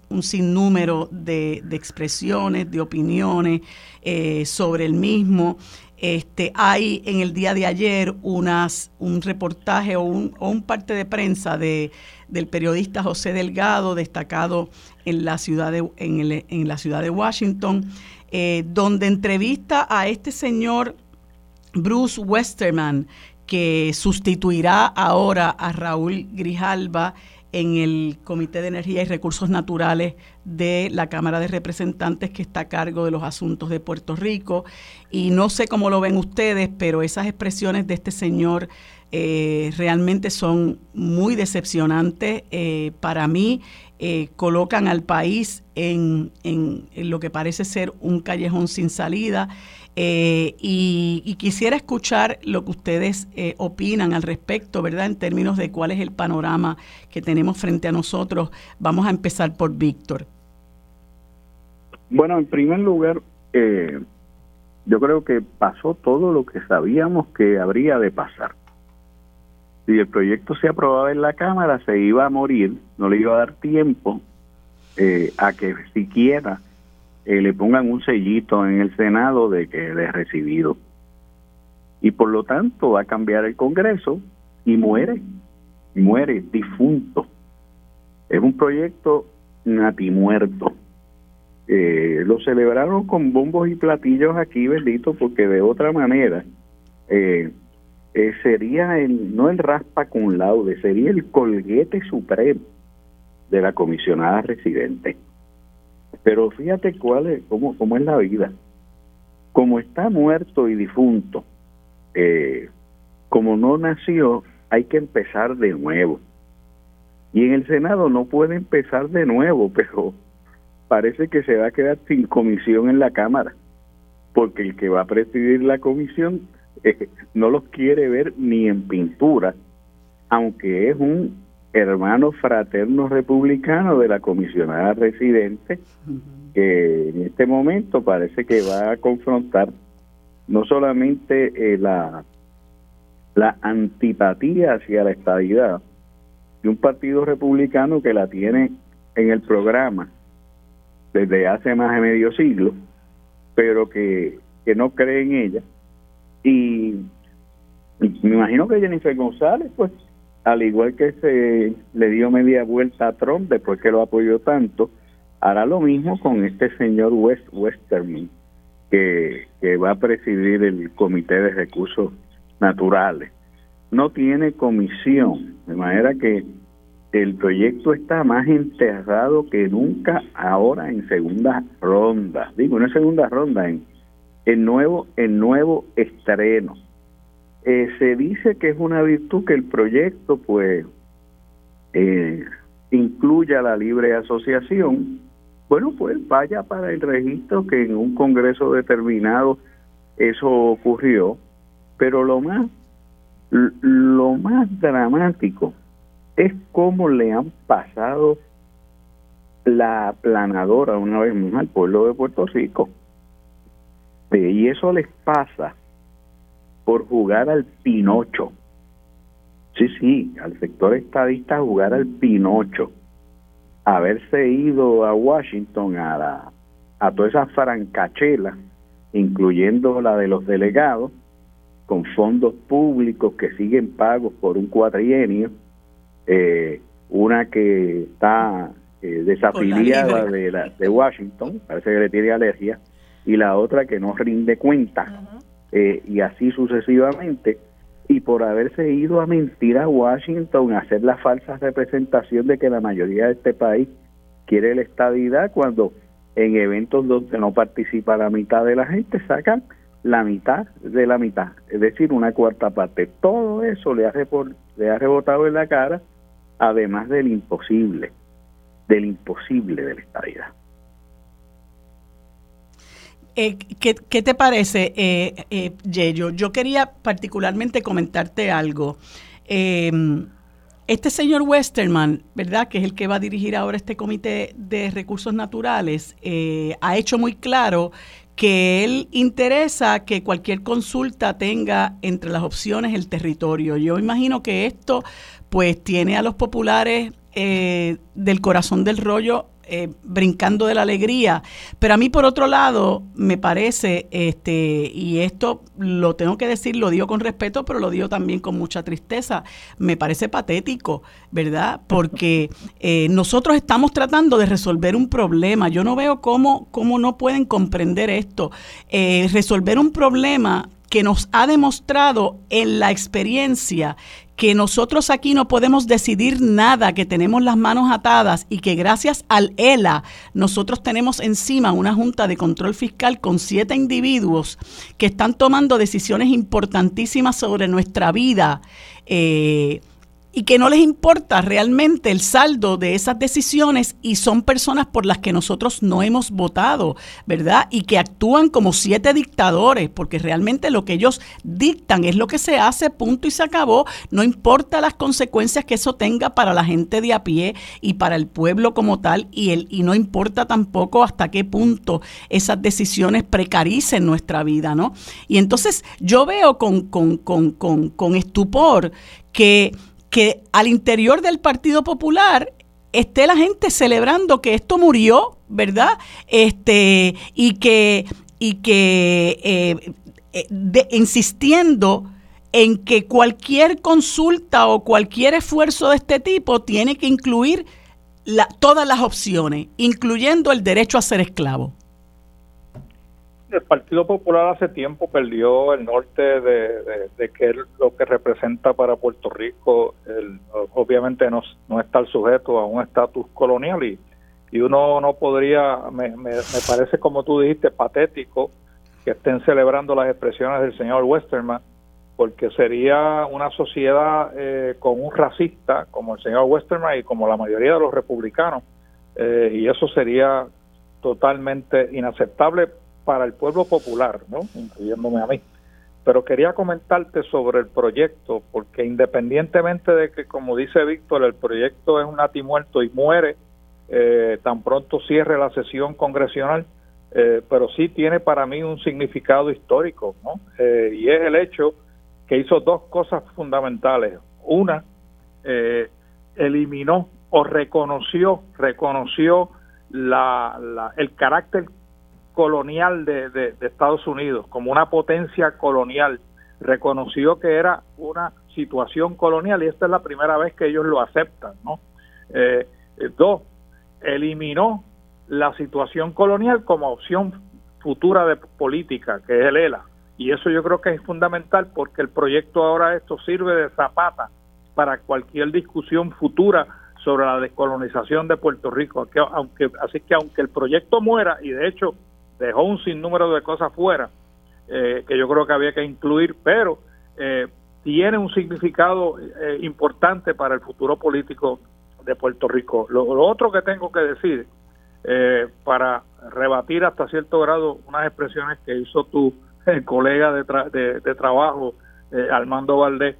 un sinnúmero de, expresiones, de opiniones eh, sobre el mismo. Este, hay en el día de ayer unas, un reportaje o un, parte de prensa de, del periodista José Delgado, destacado en la ciudad de, en, la ciudad de Washington, eh, donde entrevista a este señor Bruce Westerman, que sustituirá ahora a Raúl Grijalba en el Comité de Energía y Recursos Naturales de la Cámara de Representantes que está a cargo de los asuntos de Puerto Rico. Y no sé cómo lo ven ustedes, pero esas expresiones de este señor eh, realmente son muy decepcionantes. Eh, para mí, eh, colocan al país en, en, lo que parece ser un callejón sin salida. Eh, y, quisiera escuchar lo que ustedes eh, opinan al respecto, ¿verdad? En términos de cuál es el panorama que tenemos frente a nosotros. Vamos a empezar por Víctor. Bueno, en primer lugar, eh, yo creo que pasó todo lo que sabíamos que habría de pasar. Si el proyecto se aprobaba en la Cámara, se iba a morir, no le iba a dar tiempo a que siquiera eh, le pongan un sellito en el Senado de que él es recibido. Y por lo tanto va a cambiar el Congreso y muere, muere difunto. Es un proyecto natimuerto. Eh, lo celebraron con bombos y platillos aquí, bendito, porque de otra manera eh, eh, sería el, no el raspa con laude, sería el colguete supremo de la comisionada residente. Pero fíjate cuál es, cómo, cómo es la vida. Como está muerto y difunto, eh, como no nació, hay que empezar de nuevo. Y en el Senado no puede empezar de nuevo, pero parece que se va a quedar sin comisión en la Cámara, porque el que va a presidir la comisión eh, no los quiere ver ni en pintura, aunque es un hermano fraterno republicano de la comisionada residente, que en este momento parece que va a confrontar no solamente eh, la, la antipatía hacia la estabilidad de un partido republicano que la tiene en el programa desde hace más de medio siglo, pero que, que no cree en ella, Y me imagino que Jennifer González, pues, al igual que se le dio media vuelta a Trump después que lo apoyó tanto, hará lo mismo con este señor West Westerman, que, que va a presidir el Comité de Recursos Naturales. No tiene comisión, de manera que el proyecto está más enterrado que nunca ahora en segunda ronda. Digo, no en segunda ronda, en, en nuevo, en nuevo estreno. Eh, se dice que es una virtud que el proyecto pues eh, incluya la libre asociación. Bueno, pues vaya para el registro que en un congreso determinado eso ocurrió, pero lo más lo más dramático es cómo le han pasado la planadora una vez más al pueblo de Puerto Rico. Y eso les pasa por jugar al Pinocho. Sí, sí, al sector estadista jugar al Pinocho. Haberse ido a Washington a, la, a toda esa francachela, incluyendo la de los delegados, con fondos públicos que siguen pagos por un cuatrienio, eh, una que está eh, desafiliada de, la, de Washington, parece que le tiene alergia, y la otra que no rinde cuenta, eh, y así sucesivamente, y por haberse ido a mentir a Washington, a hacer la falsa representación de que la mayoría de este país quiere la estabilidad, cuando en eventos donde no participa la mitad de la gente sacan la mitad de la mitad, es decir, una cuarta parte. Todo eso le ha, le ha rebotado en la cara además del imposible, del imposible de la estabilidad. Eh, ¿qué, te parece, eh, eh, Yello? Yo quería particularmente comentarte algo. Em, este señor Westerman, ¿verdad? Que es el que va a dirigir ahora este comité de recursos naturales, eh, ha hecho muy claro que él interesa que cualquier consulta tenga entre las opciones el territorio. Yo imagino que esto pues tiene a los populares eh, del corazón del rollo eh, brincando de la alegría. Pero a mí, por otro lado, me parece, este, y esto lo tengo que decir, lo digo con respeto, pero lo digo también con mucha tristeza, me parece patético, ¿verdad? Porque eh, nosotros estamos tratando de resolver un problema. Yo no veo cómo, cómo no pueden comprender esto. Eh, resolver un problema que nos ha demostrado en la experiencia que nosotros aquí no podemos decidir nada, que tenemos las manos atadas y que gracias al ELA nosotros tenemos encima una junta de control fiscal con siete individuos que están tomando decisiones importantísimas sobre nuestra vida. Eh, y que no les importa realmente el saldo de esas decisiones y son personas por las que nosotros no hemos votado, ¿verdad? Y que actúan como siete dictadores, porque realmente lo que ellos dictan es lo que se hace, punto y se acabó, no importa las consecuencias que eso tenga para la gente de a pie y para el pueblo como tal, y, el, y no importa tampoco hasta qué punto esas decisiones precaricen nuestra vida, ¿no? Y entonces yo veo con, con, con, con estupor que que al interior del Partido Popular esté la gente celebrando que esto murió, ¿verdad? Este, y que, y que eh, eh, insistiendo en que cualquier consulta o cualquier esfuerzo de este tipo tiene que incluir todas las opciones, incluyendo el derecho a ser esclavo el Partido Popular hace tiempo perdió el norte de, de, que lo que representa para Puerto Rico, obviamente no, no estar sujeto a un estatus colonial y, y uno no podría, me, me, parece como tú dijiste, patético que estén celebrando las expresiones del señor Westerman, porque sería una sociedad eh, con un racista como el señor Westerman y como la mayoría de los republicanos, eh, y eso sería totalmente inaceptable para el pueblo popular, ¿no? incluyéndome a mí. Pero quería comentarte sobre el proyecto, porque independientemente de que, como dice Víctor, el proyecto es un atimuerto y muere eh, tan pronto cierre la sesión congresional, eh, pero sí tiene para mí un significado histórico, ¿no? Eh, y es el hecho que hizo dos cosas fundamentales. Una, eliminó o reconoció, reconoció la, la, el carácter colonial de, Estados Unidos, como una potencia colonial reconoció que era una situación colonial y esta es la primera vez que ellos lo aceptan, ¿no? Eh, eh, dos, eliminó la situación colonial como opción futura de política, que es el ELA. Y eso yo creo que es fundamental porque el proyecto ahora esto sirve de zapata para cualquier discusión futura sobre la descolonización de Puerto Rico. Aunque, así que aunque el proyecto muera, y de hecho dejó un sinnúmero de cosas fuera, eh, que yo creo que había que incluir, pero eh, tiene un significado eh, importante para el futuro político de Puerto Rico. Lo, otro que tengo que decir, para rebatir hasta cierto grado unas expresiones que hizo tu colega de, de, trabajo, Armando Valdés,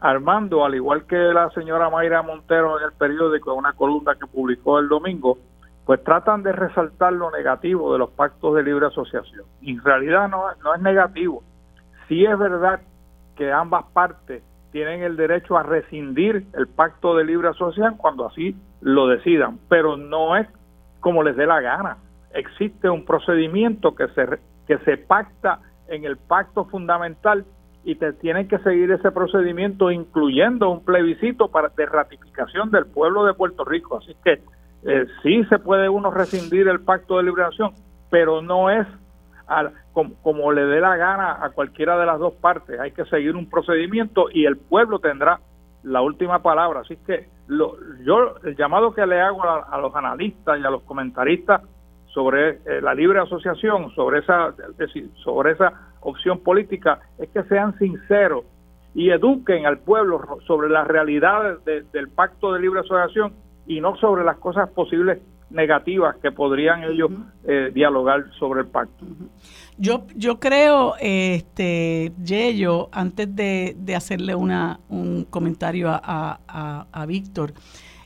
Armando, al igual que la señora Mayra Montero en el periódico, en una columna que publicó el domingo, pues tratan de resaltar lo negativo de los pactos de libre asociación. Y en realidad no, no es negativo. Sí es verdad que ambas partes tienen el derecho a rescindir el pacto de libre asociación cuando así lo decidan, pero no es como les dé la gana. Existe un procedimiento que se, que se pacta en el pacto fundamental y te tienen que seguir ese procedimiento incluyendo un plebiscito para de ratificación del pueblo de Puerto Rico. Así que eh, sí se puede uno rescindir el pacto de liberación, pero no es como, le dé la gana a cualquiera de las dos partes. Hay que seguir un procedimiento y el pueblo tendrá la última palabra. Así que lo, yo el llamado que le hago a, los analistas y a los comentaristas sobre eh, la libre asociación, sobre esa, sobre esa opción política, es que sean sinceros y eduquen al pueblo sobre la realidad del pacto de libre asociación y no sobre las cosas posibles negativas que podrían ellos eh, dialogar sobre el pacto. Yo, yo creo, este, Yello, antes de, de hacerle una, un comentario a, a, a Víctor,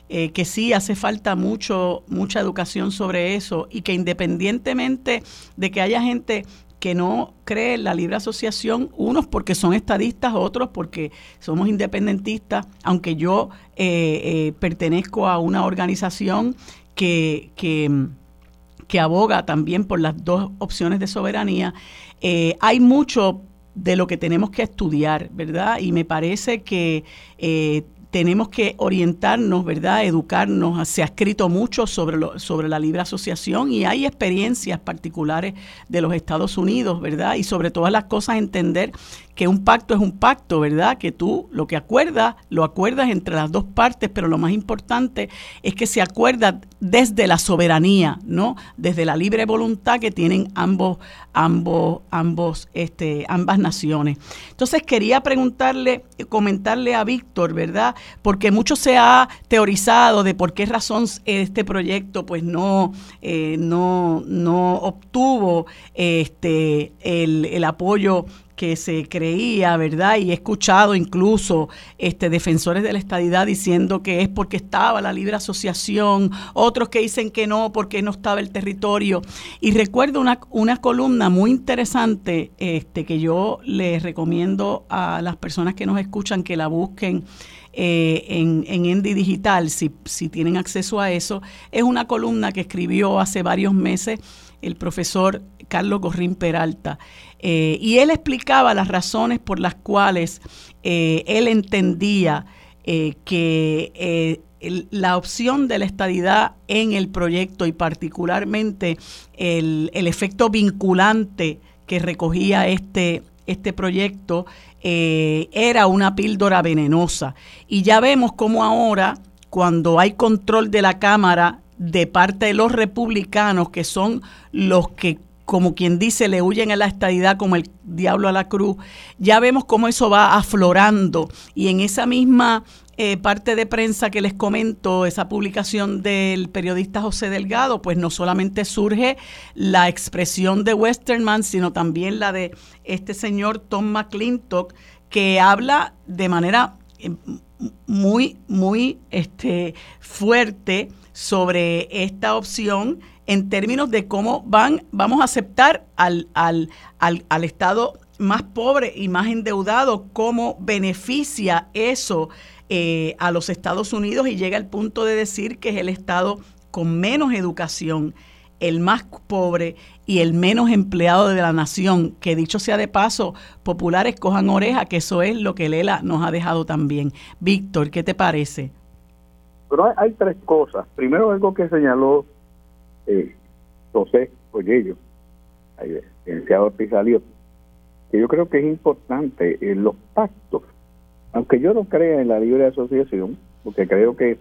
eh, que sí hace falta mucho, mucha educación sobre eso y que independientemente de que haya gente que no cree en la libre asociación, unos porque son estadistas, otros porque somos independentistas, aunque yo eh, eh, pertenezco a una organización que, que, aboga también por las dos opciones de soberanía, eh, hay mucho de lo que tenemos que estudiar, ¿verdad? Y me parece que tenemos que orientarnos, ¿verdad? Educarnos. Se ha escrito mucho sobre, lo, sobre la libre asociación y hay experiencias particulares de los Estados Unidos, ¿verdad? Y sobre todas las cosas entender que un pacto es un pacto, ¿verdad? Que tú lo que acuerdas, lo acuerdas entre las dos partes, pero lo más importante es que se acuerda desde la soberanía, ¿no? Desde la libre voluntad que tienen ambos, ambos, ambos, este, ambas naciones. Entonces quería preguntarle, comentarle a Víctor, ¿verdad? Porque mucho se ha teorizado de por qué razón este proyecto, pues no, eh, no, no obtuvo este el, el apoyo que se creía, ¿verdad? Y he escuchado incluso este, defensores de la estadidad diciendo que es porque estaba la libre asociación, otros que dicen que no, porque no estaba el territorio. Y recuerdo una, una columna muy interesante este, que yo les recomiendo a las personas que nos escuchan que la busquen. Eh, en, en Digital, si, si tienen acceso a eso, es una columna que escribió hace varios meses el profesor Carlos Gorrín Peralta. Eh, y él explicaba las razones por las cuales eh, él entendía eh, que la opción de la estadidad en el proyecto y particularmente el, efecto vinculante que recogía este, este proyecto era una píldora venenosa. Y ya vemos cómo ahora, cuando hay control de la Cámara de parte de los republicanos, que son los que como quien dice, le huyen a la estadidad como el diablo a la cruz, ya vemos cómo eso va aflorando. Y en esa misma eh, parte de prensa que les comento, esa publicación del periodista José Delgado, pues no solamente surge la expresión de Westernman, sino también la de este señor Tom McClintock, que habla de manera eh, muy, muy este, fuerte sobre esta opción en términos de cómo van, vamos a aceptar al, al, al, Estado más pobre y más endeudado, cómo beneficia eso eh, a los Estados Unidos y llega al punto de decir que es el Estado con menos educación el más pobre y el menos empleado de la nación, que dicho sea de paso, populares cojan oreja, que eso es lo que Lela nos ha dejado también. Víctor, ¿qué te parece? Pero hay, tres cosas. Primero, algo que señaló eh, José Ollello, el licenciado Pizalio, que yo creo que es importante, en eh, los pactos, aunque yo no crea en la libre asociación, porque creo que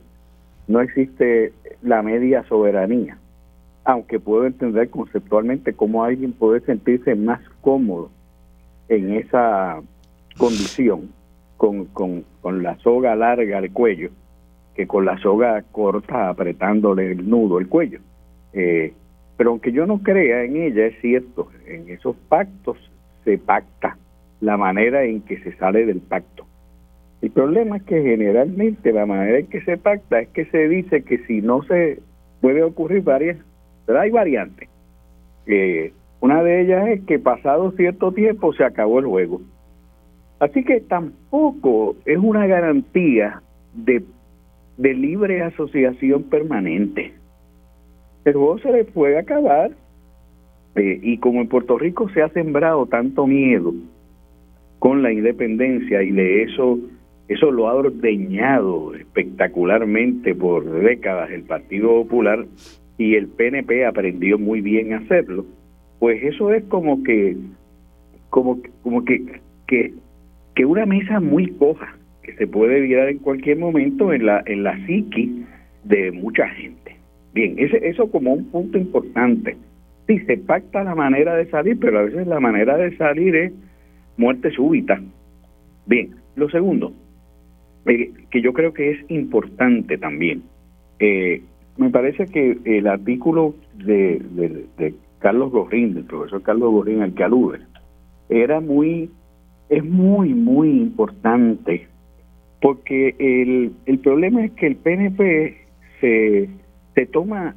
no existe la media soberanía, aunque puedo entender conceptualmente cómo alguien puede sentirse más cómodo en esa condición, con, con, con la soga larga al cuello, que con la soga corta apretándole el nudo el cuello. Eh, pero aunque yo no crea en ella, es cierto, en esos pactos se pacta la manera en que se sale del pacto. El problema es que generalmente la manera en que se pacta es que se dice que si no se puede ocurrir varias, pero hay variantes. Eh, una de ellas es que pasado cierto tiempo se acabó el juego. Así que tampoco es una garantía de, de libre asociación permanente. El juego se le puede acabar y como en Puerto Rico se ha sembrado tanto miedo con la independencia y de eso eso lo ha ordeñado espectacularmente por décadas el Partido Popular y el PNP aprendió muy bien a hacerlo. Pues eso es como que como como que que, que una mesa muy coja que se puede virar en cualquier momento en la en la psiqui de mucha gente. Bien, ese, eso como un punto importante. Sí, se pacta la manera de salir, pero a veces la manera de salir es muerte súbita. Bien, lo segundo, eh, que yo creo que es importante también. Eh, me parece que el artículo de, de, Carlos Gorrín, del profesor Carlos Gorrín, al que alude, era muy, es muy, muy importante, porque el, el problema es que el PNP se, se toma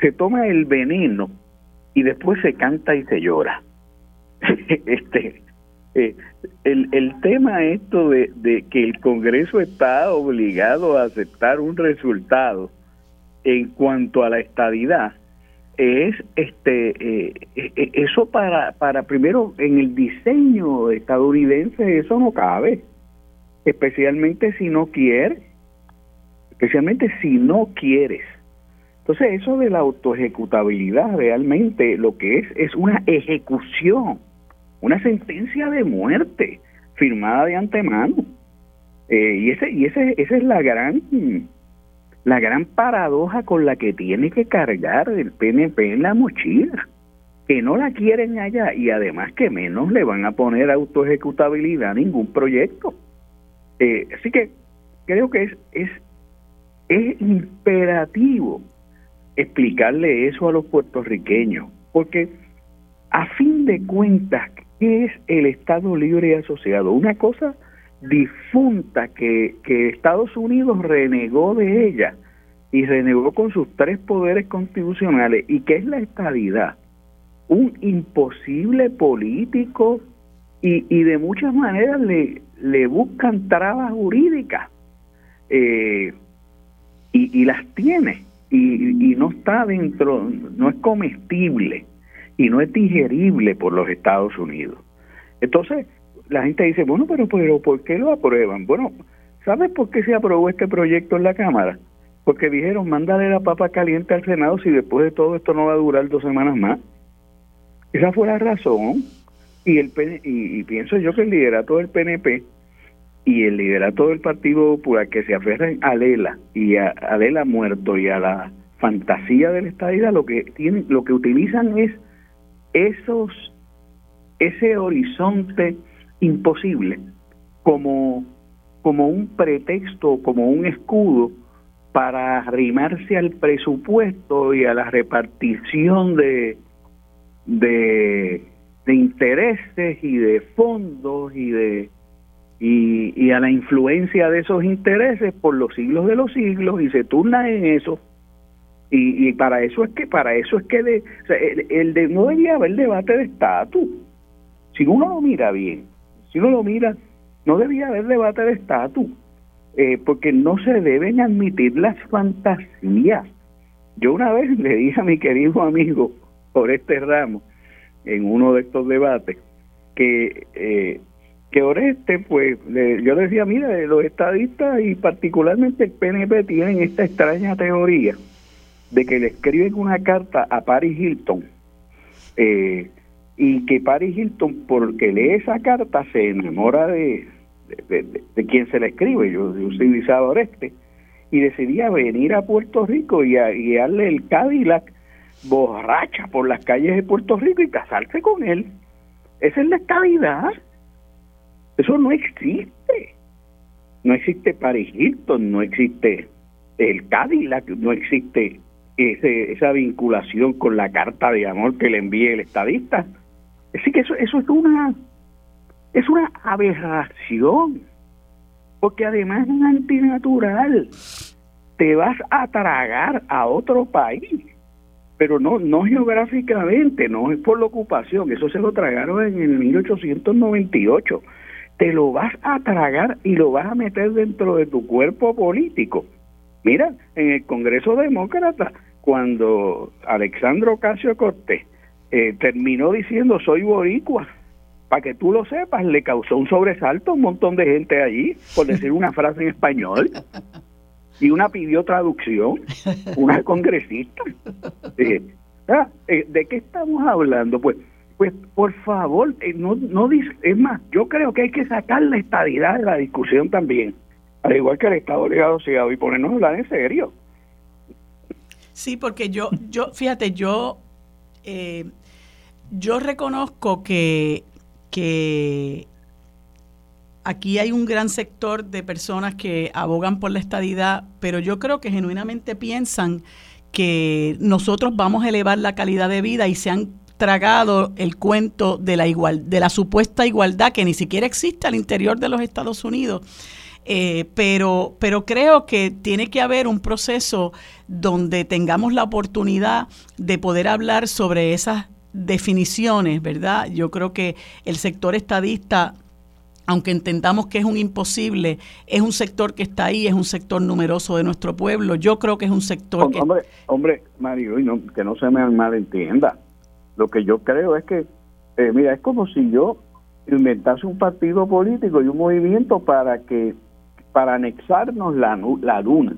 se toma el veneno y después se canta y se llora. este eh, el, el tema esto de, de que el Congreso está obligado a aceptar un resultado en cuanto a la estadidad es este eh, eh, eso para para primero en el diseño estadounidense eso no cabe especialmente si no quieres especialmente si no quieres entonces eso de la autoejecutabilidad realmente lo que es es una ejecución una sentencia de muerte firmada de antemano. Eh, y ese y ese esa es la gran la gran paradoja con la que tiene que cargar el PNP en la mochila, que no la quieren allá y además que menos le van a poner autoejecutabilidad a ningún proyecto. Eh, así que creo que es, es, es imperativo explicarle eso a los puertorriqueños, porque a fin de cuentas ¿Qué es el Estado libre y asociado? Una cosa difunta que, que Estados Unidos renegó de ella y renegó con sus tres poderes constitucionales y que es la estabilidad. Un imposible político y, y de muchas maneras le, le buscan trabas jurídicas eh, y, y las tiene y, y no está dentro, no es comestible y no es digerible por los Estados Unidos. Entonces, la gente dice, bueno, pero, pero ¿por qué lo aprueban? Bueno, ¿sabes por qué se aprobó este proyecto en la Cámara? Porque dijeron, mándale la papa caliente al Senado si después de todo esto no va a durar dos semanas más. Esa fue la razón. Y, el y, pienso yo que el liderato del PNP y el liderato del Partido Popular que se aferran a Lela y a, a Lela muerto y a la fantasía de la lo que tienen, lo que utilizan es esos, ese horizonte imposible como, como un pretexto, como un escudo para arrimarse al presupuesto y a la repartición de, de intereses y de fondos y de y, y, a la influencia de esos intereses por los siglos de los siglos y se turna en eso. Y, y para eso es que para eso es que de, el, de no debería haber debate de estatus. Si uno lo mira bien si uno lo mira no debería haber debate de estatus eh, porque no se deben admitir las fantasías. Yo una vez le dije a mi querido amigo por este ramo, en uno de estos debates, que, eh, que Oreste, pues, yo decía, mira, los estadistas y particularmente el PNP tienen esta extraña teoría de que le escriben una carta a Paris Hilton eh, y que Paris Hilton, porque lee esa carta, se enamora de, de, quien se le escribe, yo, yo soy Lizado Oreste, y decidía venir a Puerto Rico y, a, y darle el Cadillac borracha por las calles de Puerto Rico y casarse con él. Esa es la estabilidad. Eso no existe. No existe Paris Hilton, no existe el Cadillac, no existe ese, esa vinculación con la carta de amor que le envíe el estadista. Así que eso, eso es una es una aberración, porque además es antinatural. Te vas a tragar a otro país, pero no no geográficamente, no es por la ocupación, eso se lo tragaron en el 1898. Te lo vas a tragar y lo vas a meter dentro de tu cuerpo político. Mira, en el Congreso Demócrata, cuando Alexandro Ocasio Cortés eh, terminó diciendo soy boricua, para que tú lo sepas, le causó un sobresalto a un montón de gente allí por decir una frase en español. Y una pidió traducción, una congresista. Ah, eh, ¿De qué estamos hablando? Pues, pues por favor, eh, no, no es más, yo creo que hay que sacar la estadidad de la discusión también, al igual que el Estado Ligado Ciudad, y ponernos a hablar en serio. Sí, porque yo, yo, fíjate, yo, eh, yo reconozco que que aquí hay un gran sector de personas que abogan por la estadidad, pero yo creo que genuinamente piensan que nosotros vamos a elevar la calidad de vida y se han tragado el cuento de la igual, de la supuesta igualdad que ni siquiera existe al interior de los Estados Unidos. Eh, pero, pero creo que tiene que haber un proceso donde tengamos la oportunidad de poder hablar sobre esas definiciones, ¿verdad? Yo creo que el sector estadista, aunque entendamos que es un imposible, es un sector que está ahí, es un sector numeroso de nuestro pueblo. Yo creo que es un sector que... Hombre, hombre Mario, que no se me malentienda. Lo que yo creo es que, eh, mira, es como si yo inventase un partido político y un movimiento para que para anexarnos la, la luna.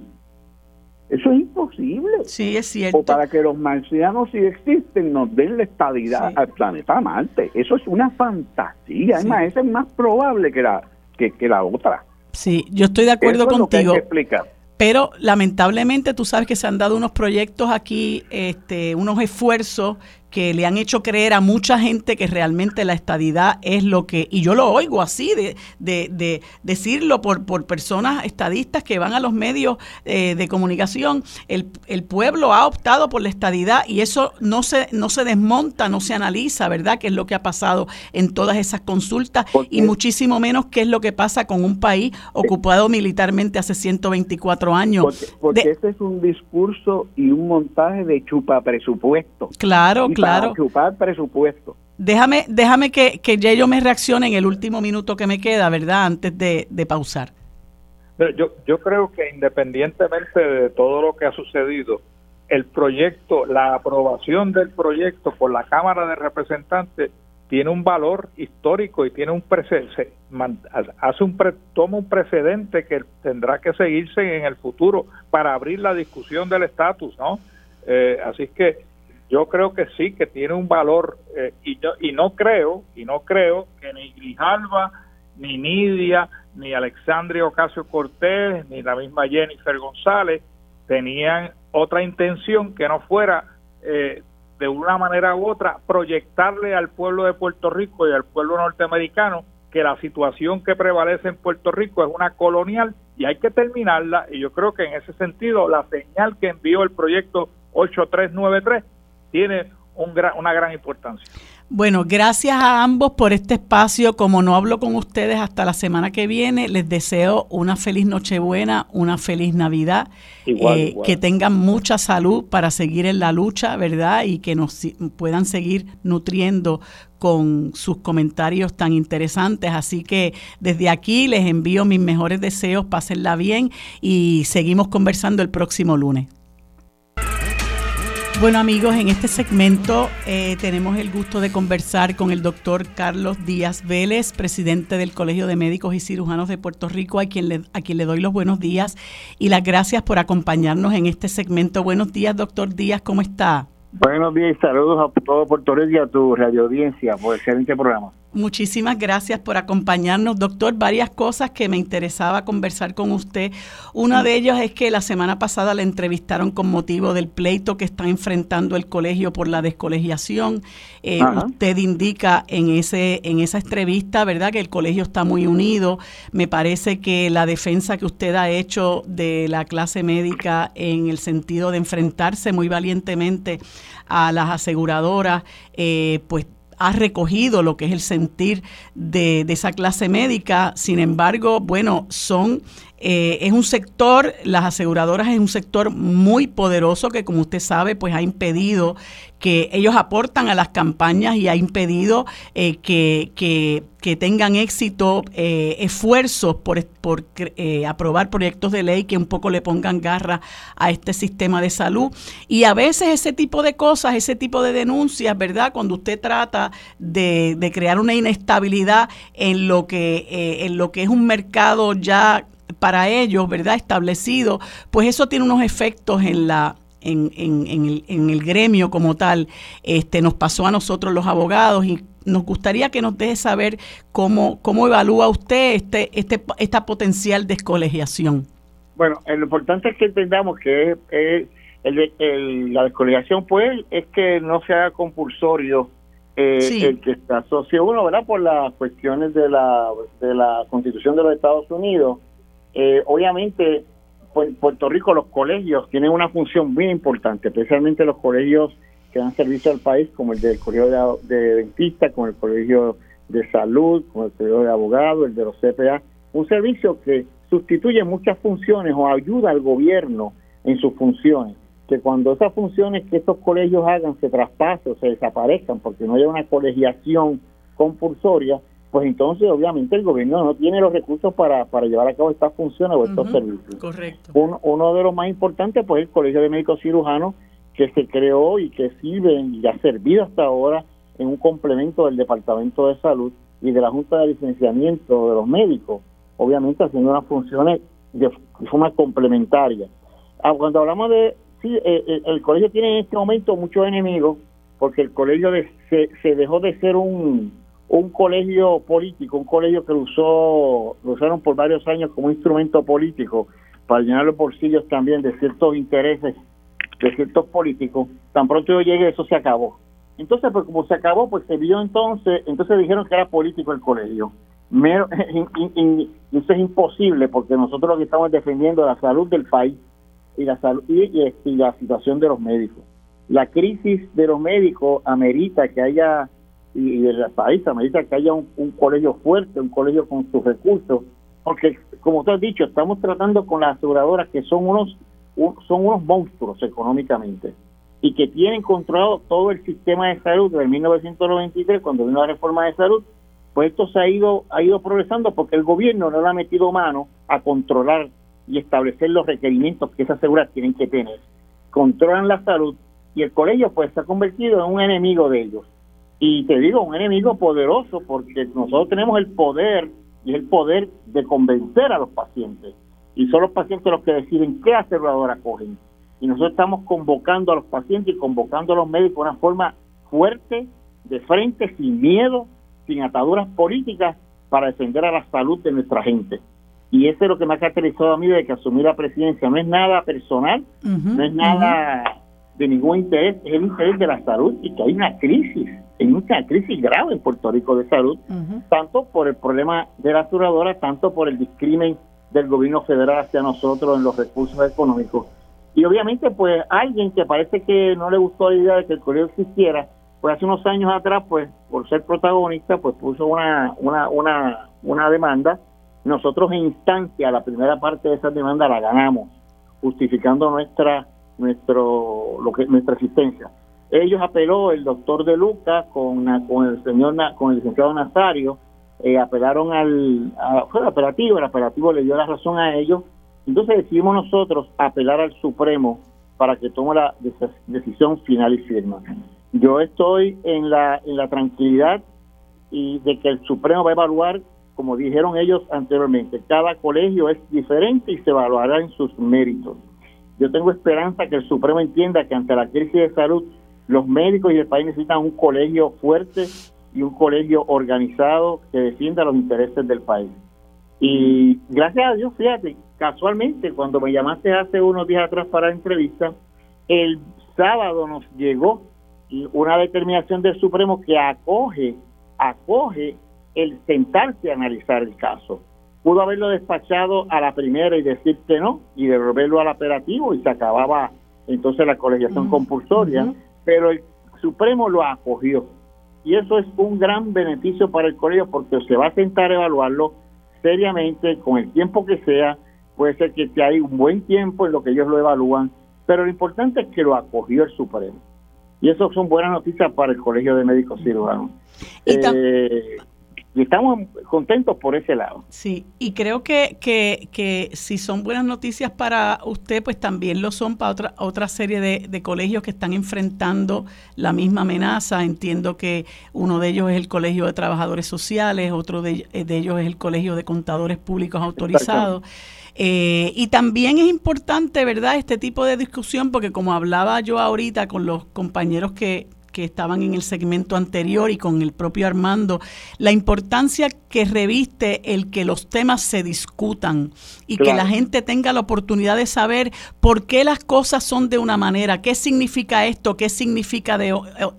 Eso es imposible. Sí, es cierto. O para que los marcianos, si existen, nos den la estabilidad al planeta Marte. Eso es una fantasía. Además, esa es más probable que la, que, la otra. Sí, yo estoy de acuerdo contigo. Pero lamentablemente tú sabes que se han dado unos proyectos aquí, este, unos esfuerzos que le han hecho creer a mucha gente que realmente la estadidad es lo que, y yo lo oigo así, de, de, decirlo por, por personas estadistas que van a los medios eh, de comunicación, el, el, pueblo ha optado por la estadidad y eso no se, no se desmonta, no se analiza, ¿verdad? ¿Qué es lo que ha pasado en todas esas consultas y muchísimo menos qué es lo que pasa con un país ocupado militarmente hace 124 años. Porque, porque ese es un discurso y un montaje de chupa presupuesto. Claro, claro. Ocupar presupuesto. Déjame, déjame que, que ya yo me reaccione en el último minuto que me queda, ¿verdad? Antes de, de pausar. Yo, yo creo que independientemente de todo lo que ha sucedido, el proyecto, la aprobación del proyecto por la Cámara de Representantes tiene un valor histórico y tiene un precedente, hace un toma un precedente que tendrá que seguirse en el futuro para abrir la discusión del estatus, ¿no? Eh, así que yo creo que sí, que tiene un valor eh, y, yo, y no creo, y no creo que ni Grijalva, ni Nidia, ni Alexandria Ocasio Cortés, ni la misma Jennifer González tenían otra intención que no fuera eh, de una manera u otra proyectarle al pueblo de Puerto Rico y al pueblo norteamericano que la situación que prevalece en Puerto Rico es una colonial y hay que terminarla. Y yo creo que en ese sentido la señal que envió el proyecto 8393 tiene un una gran importancia. Bueno, gracias a ambos por este espacio. Como no hablo con ustedes hasta la semana que viene, les deseo una feliz Nochebuena, una feliz Navidad, eh, que tengan mucha salud para seguir en la lucha, ¿verdad? Y que nos puedan seguir nutriendo con sus comentarios tan interesantes. Así que desde aquí les envío mis mejores deseos, pásenla bien y seguimos conversando el próximo lunes. Bueno amigos, en este segmento eh, tenemos el gusto de conversar con el doctor Carlos Díaz Vélez, presidente del Colegio de Médicos y Cirujanos de Puerto Rico, a quien, le, a quien le doy los buenos días y las gracias por acompañarnos en este segmento. Buenos días, doctor Díaz, ¿cómo está? Buenos días y saludos a todo Puerto Rico y a tu radio audiencia por el excelente programa. Muchísimas gracias por acompañarnos, doctor. Varias cosas que me interesaba conversar con usted. Una de ellas es que la semana pasada le entrevistaron con motivo del pleito que está enfrentando el colegio por la descolegiación. Eh, usted indica en, ese, en esa entrevista, ¿verdad?, que el colegio está muy unido. Me parece que la defensa que usted ha hecho de la clase médica en el sentido de enfrentarse muy valientemente a las aseguradoras, eh, pues ha recogido lo que es el sentir de, de esa clase médica. Sin embargo, bueno, son eh, es un sector, las aseguradoras es un sector muy poderoso que como usted sabe, pues ha impedido que ellos aportan a las campañas y ha impedido eh, que, que, tengan éxito eh, esfuerzos por, por aprobar proyectos de ley que un poco le pongan garra a este sistema de salud. Y a veces ese tipo de cosas, ese tipo de denuncias, ¿verdad? Cuando usted trata de, de crear una inestabilidad en lo que, en lo que es un mercado ya para ellos, ¿verdad? Establecido, pues eso tiene unos efectos en la en, en, en, el, en el gremio como tal. Este, nos pasó a nosotros los abogados y nos gustaría que nos deje saber cómo, cómo evalúa usted este, este, esta potencial descolegiación. Bueno, lo importante es que entendamos que el, la descolegiación, pues, es que no se haga compulsorio eh, el que se asocie uno, ¿verdad? Por las cuestiones de la, de la Constitución de los Estados Unidos eh, obviamente, en Puerto Rico los colegios tienen una función muy importante, especialmente los colegios que dan servicio al país, como el del colegio de, dentistas, como el colegio de salud, como el colegio de abogados, el de los CPA, un servicio que sustituye muchas funciones o ayuda al gobierno en sus funciones, que cuando esas funciones que estos colegios hagan se traspasen o se desaparezcan porque no haya una colegiación compulsoria, pues entonces obviamente el gobierno no tiene los recursos para, para llevar a cabo estas funciones o estos servicios. Correcto. uno de los más importantes pues el Colegio de Médicos Cirujanos que se creó y que sirve y ha servido hasta ahora en un complemento del Departamento de Salud y de la Junta de Licenciamiento de los Médicos, obviamente haciendo unas funciones de forma complementaria. Ah, cuando hablamos de, sí, eh, eh, el colegio tiene en este momento muchos enemigos porque el colegio se, se dejó de ser un un colegio político, un colegio que lo usó, lo usaron por varios años como instrumento político para llenar los bolsillos también de ciertos intereses de ciertos políticos, tan pronto yo llegué eso se acabó. Entonces, pues como se acabó, pues se vio entonces, entonces dijeron que era político el colegio. Mero, eso es imposible porque nosotros lo que estamos defendiendo es la salud del país y la salud y la situación de los médicos. La crisis de los médicos amerita que haya y, del país amerita que haya un, colegio fuerte, un colegio con sus recursos, porque como tú has dicho, estamos tratando con las aseguradoras que son unos son unos monstruos económicamente y que tienen controlado todo el sistema de salud desde 1993 cuando vino la reforma de salud, pues esto se ha ido ha ido progresando porque el gobierno no le ha metido mano a controlar y establecer los requerimientos que esas aseguradoras tienen que tener. Controlan la salud y el colegio pues se ha convertido en un enemigo de ellos y te digo, un enemigo poderoso porque nosotros tenemos el poder y el poder de convencer a los pacientes. Y son los pacientes los que deciden qué aseguradora cogen. Y nosotros estamos convocando a los pacientes y convocando a los médicos de una forma fuerte, de frente, sin miedo, sin ataduras políticas, para defender a la salud de nuestra gente. Y eso es lo que me ha caracterizado a mí desde que asumí la presidencia. No es nada personal, no es nada de ningún interés, es el interés de la salud y que hay una crisis en una crisis grave en Puerto Rico de salud, tanto por el problema de la aseguradora, tanto por el discrimen del gobierno federal hacia nosotros en los recursos económicos. Y obviamente, pues alguien que parece que no le gustó la idea de que el colegio existiera, pues hace unos años atrás, pues por ser protagonista, pues puso una, una, una, una demanda. Nosotros en instancia, la primera parte de esa demanda la ganamos, justificando nuestra, nuestro, lo que, nuestra existencia. Ellos apeló el doctor De Luca con, el señor con el licenciado Nazario, eh, apelaron al fue el apelativo, el apelativo le dio la razón a ellos. Entonces decidimos nosotros apelar al Supremo para que tome la decisión final y firma. Yo estoy en la, en la tranquilidad y de que el Supremo va a evaluar, como dijeron ellos anteriormente, cada colegio es diferente y se evaluará en sus méritos. Yo tengo esperanza que el Supremo entienda que ante la crisis de salud, los médicos y el país necesitan un colegio fuerte y un colegio organizado que defienda los intereses del país. Y gracias a Dios, fíjate, casualmente cuando me llamaste hace unos días atrás para la entrevista, el sábado nos llegó una determinación del Supremo que acoge, acoge el sentarse a analizar el caso. Pudo haberlo despachado a la primera y decir que no y devolverlo al operativo y se acababa entonces la colegiación compulsoria, pero el Supremo lo acogió. Y eso es un gran beneficio para el colegio porque se va a sentar a evaluarlo seriamente, con el tiempo que sea, puede ser que hay un buen tiempo en lo que ellos lo evalúan, pero lo importante es que lo acogió el Supremo. Y eso son buenas noticias para el Colegio de Médicos Cirujanos. Eh, y estamos contentos por ese lado. Sí, y creo que, que, que, si son buenas noticias para usted, pues también lo son para otra, otra serie de, de, colegios que están enfrentando la misma amenaza. Entiendo que uno de ellos es el Colegio de Trabajadores Sociales, otro de, de ellos es el Colegio de Contadores Públicos Autorizados. Eh, y también es importante, ¿verdad?, este tipo de discusión, porque como hablaba yo ahorita con los compañeros que, que estaban en el segmento anterior y con el propio Armando, la importancia que reviste el que los temas se discutan y que la gente tenga la oportunidad de saber por qué las cosas son de una manera, qué significa esto, qué significa de,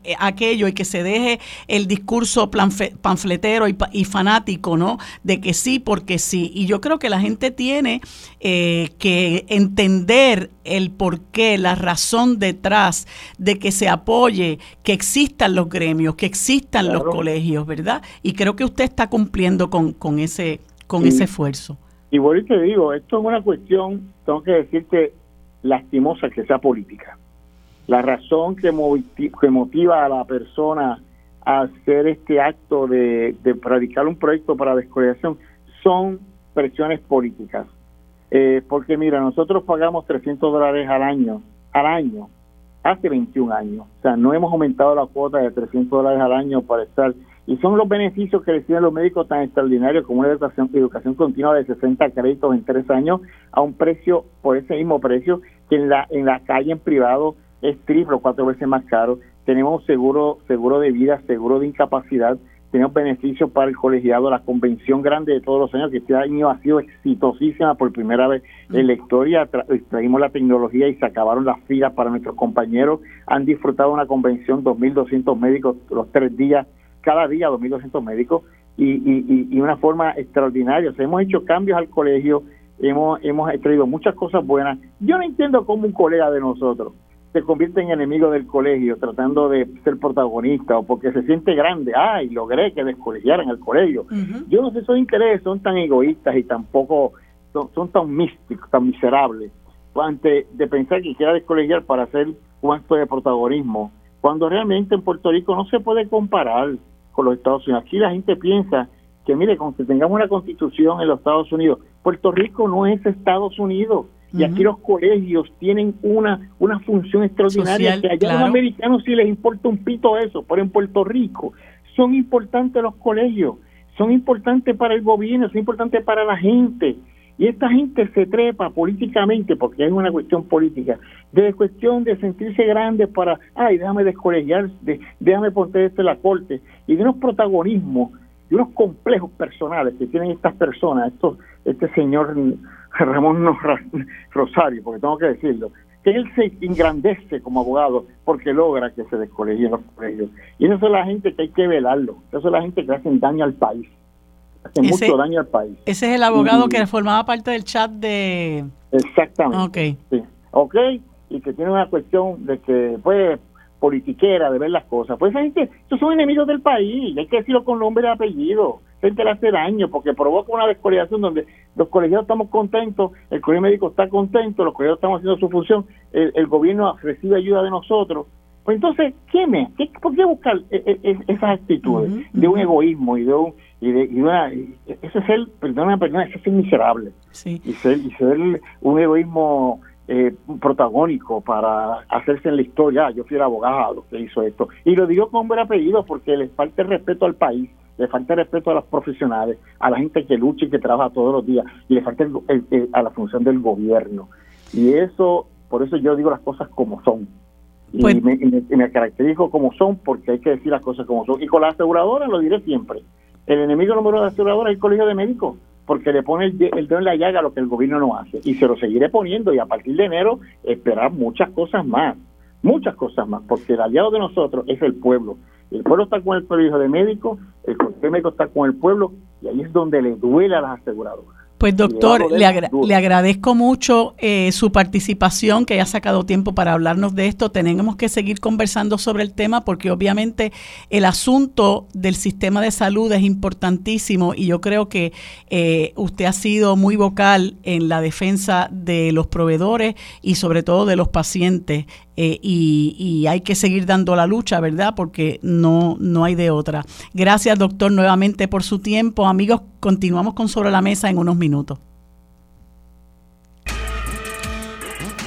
eh, aquello y que se deje el discurso panfletero y, fanático, ¿no? De que sí, porque sí. Y yo creo que la gente tiene eh, que entender el porqué, la razón detrás de que se apoye, que existan los gremios, que existan los colegios, ¿verdad? Y creo que usted está cumpliendo con, con ese con ese esfuerzo. Y bueno, te digo, esto es una cuestión, tengo que decirte, lastimosa que sea política. La razón que, que motiva a la persona a hacer este acto de, de radicar un proyecto para descolonización son presiones políticas. Eh, porque mira, nosotros pagamos 300 dólares al año, al año, hace 21 años. O sea, no hemos aumentado la cuota de 300 dólares al año para estar. Y son los beneficios que reciben los médicos tan extraordinarios como una educación, educación continua de 60 créditos en tres años a un precio, por ese mismo precio, que en la, en la calle en privado es triple o cuatro veces más caro. Tenemos seguro, seguro de vida, seguro de incapacidad tenemos beneficios para el colegiado, la convención grande de todos los años, que este año ha sido exitosísima por primera vez en la historia, traímos la tecnología y se acabaron las filas para nuestros compañeros, han disfrutado una convención 2.200 médicos los tres días, cada día 2.200 médicos, y, y, y, una forma extraordinaria, hemos hecho cambios al colegio, hemos, hemos traído muchas cosas buenas, yo no entiendo cómo un colega de nosotros, se convierte en enemigo del colegio tratando de ser protagonista o porque se siente grande, ay, logré que descolegiaran el colegio. Yo no sé, esos intereses son tan egoístas y tampoco son, son tan místicos, tan miserables, antes de pensar que quiera descolegiar para hacer un acto de protagonismo, cuando realmente en Puerto Rico no se puede comparar con los Estados Unidos. Aquí la gente piensa que, mire, con que tengamos una constitución en los Estados Unidos, Puerto Rico no es Estados Unidos y aquí los colegios tienen una, una función extraordinaria que allá a los americanos sí les importa un pito eso, pero en Puerto Rico son importantes los colegios, son importantes para el gobierno, son importantes para la gente. Y esta gente se trepa políticamente, porque es una cuestión política, de cuestión de sentirse grande para, ay, déjame descolegiar, de, déjame poner esto en la corte, y de unos protagonismos, y unos complejos personales que tienen estas personas, estos, este señor Ramón Rosario, porque tengo que decirlo, que él se engrandece como abogado porque logra que se descolegien los colegios. Y eso es la gente que hay que velarlo, eso es la gente que hace daño al país, hace mucho daño al país. Ese es el abogado que formaba parte del chat de... Exactamente. Ok. Sí. Ok, y que tiene una cuestión de que, pues, politiquera, de ver las cosas. Pues esa gente, esos son enemigos del país, hay que decirlo con nombre y apellido gente le hace daño porque provoca una descolegiación donde los colegiados estamos contentos, el colegio médico está contento, los colegiados estamos haciendo su función, el, gobierno recibe ayuda de nosotros. Pues entonces, ¿qué me? ¿Qué, ¿Por qué buscar e, e, e, esas actitudes de un egoísmo y de un y de y una ese es el perdona perdona ese es el miserable sí. y ser y ser un egoísmo eh, protagónico para hacerse en la historia. Ah, yo fui el abogado que hizo esto. Y lo digo con buen apellido porque le falta el respeto al país, le falta el respeto a los profesionales, a la gente que lucha y que trabaja todos los días, y le falta a la función del gobierno. Y eso, por eso yo digo las cosas como son. Y, pues me, me, caracterizo como son porque hay que decir las cosas como son. Y con la aseguradora lo diré siempre. El enemigo número uno de la aseguradora es el colegio de médicos porque le pone el, dedo en la llaga lo que el gobierno no hace. Y se lo seguiré poniendo y a partir de enero esperar muchas cosas más, muchas cosas más, porque el aliado de nosotros es el pueblo. El pueblo está con el colegio de médicos, el colegio de médicos está con el pueblo y ahí es donde le duele a las aseguradoras. Pues doctor, le, le, agradezco mucho eh, su participación, que haya sacado tiempo para hablarnos de esto. Tenemos que seguir conversando sobre el tema porque obviamente el asunto del sistema de salud es importantísimo y yo creo que eh, usted ha sido muy vocal en la defensa de los proveedores y sobre todo de los pacientes eh, y, hay que seguir dando la lucha, ¿verdad? Porque no, no hay de otra. Gracias, doctor, nuevamente por su tiempo. Amigos, continuamos con Sobre la Mesa en unos minutos.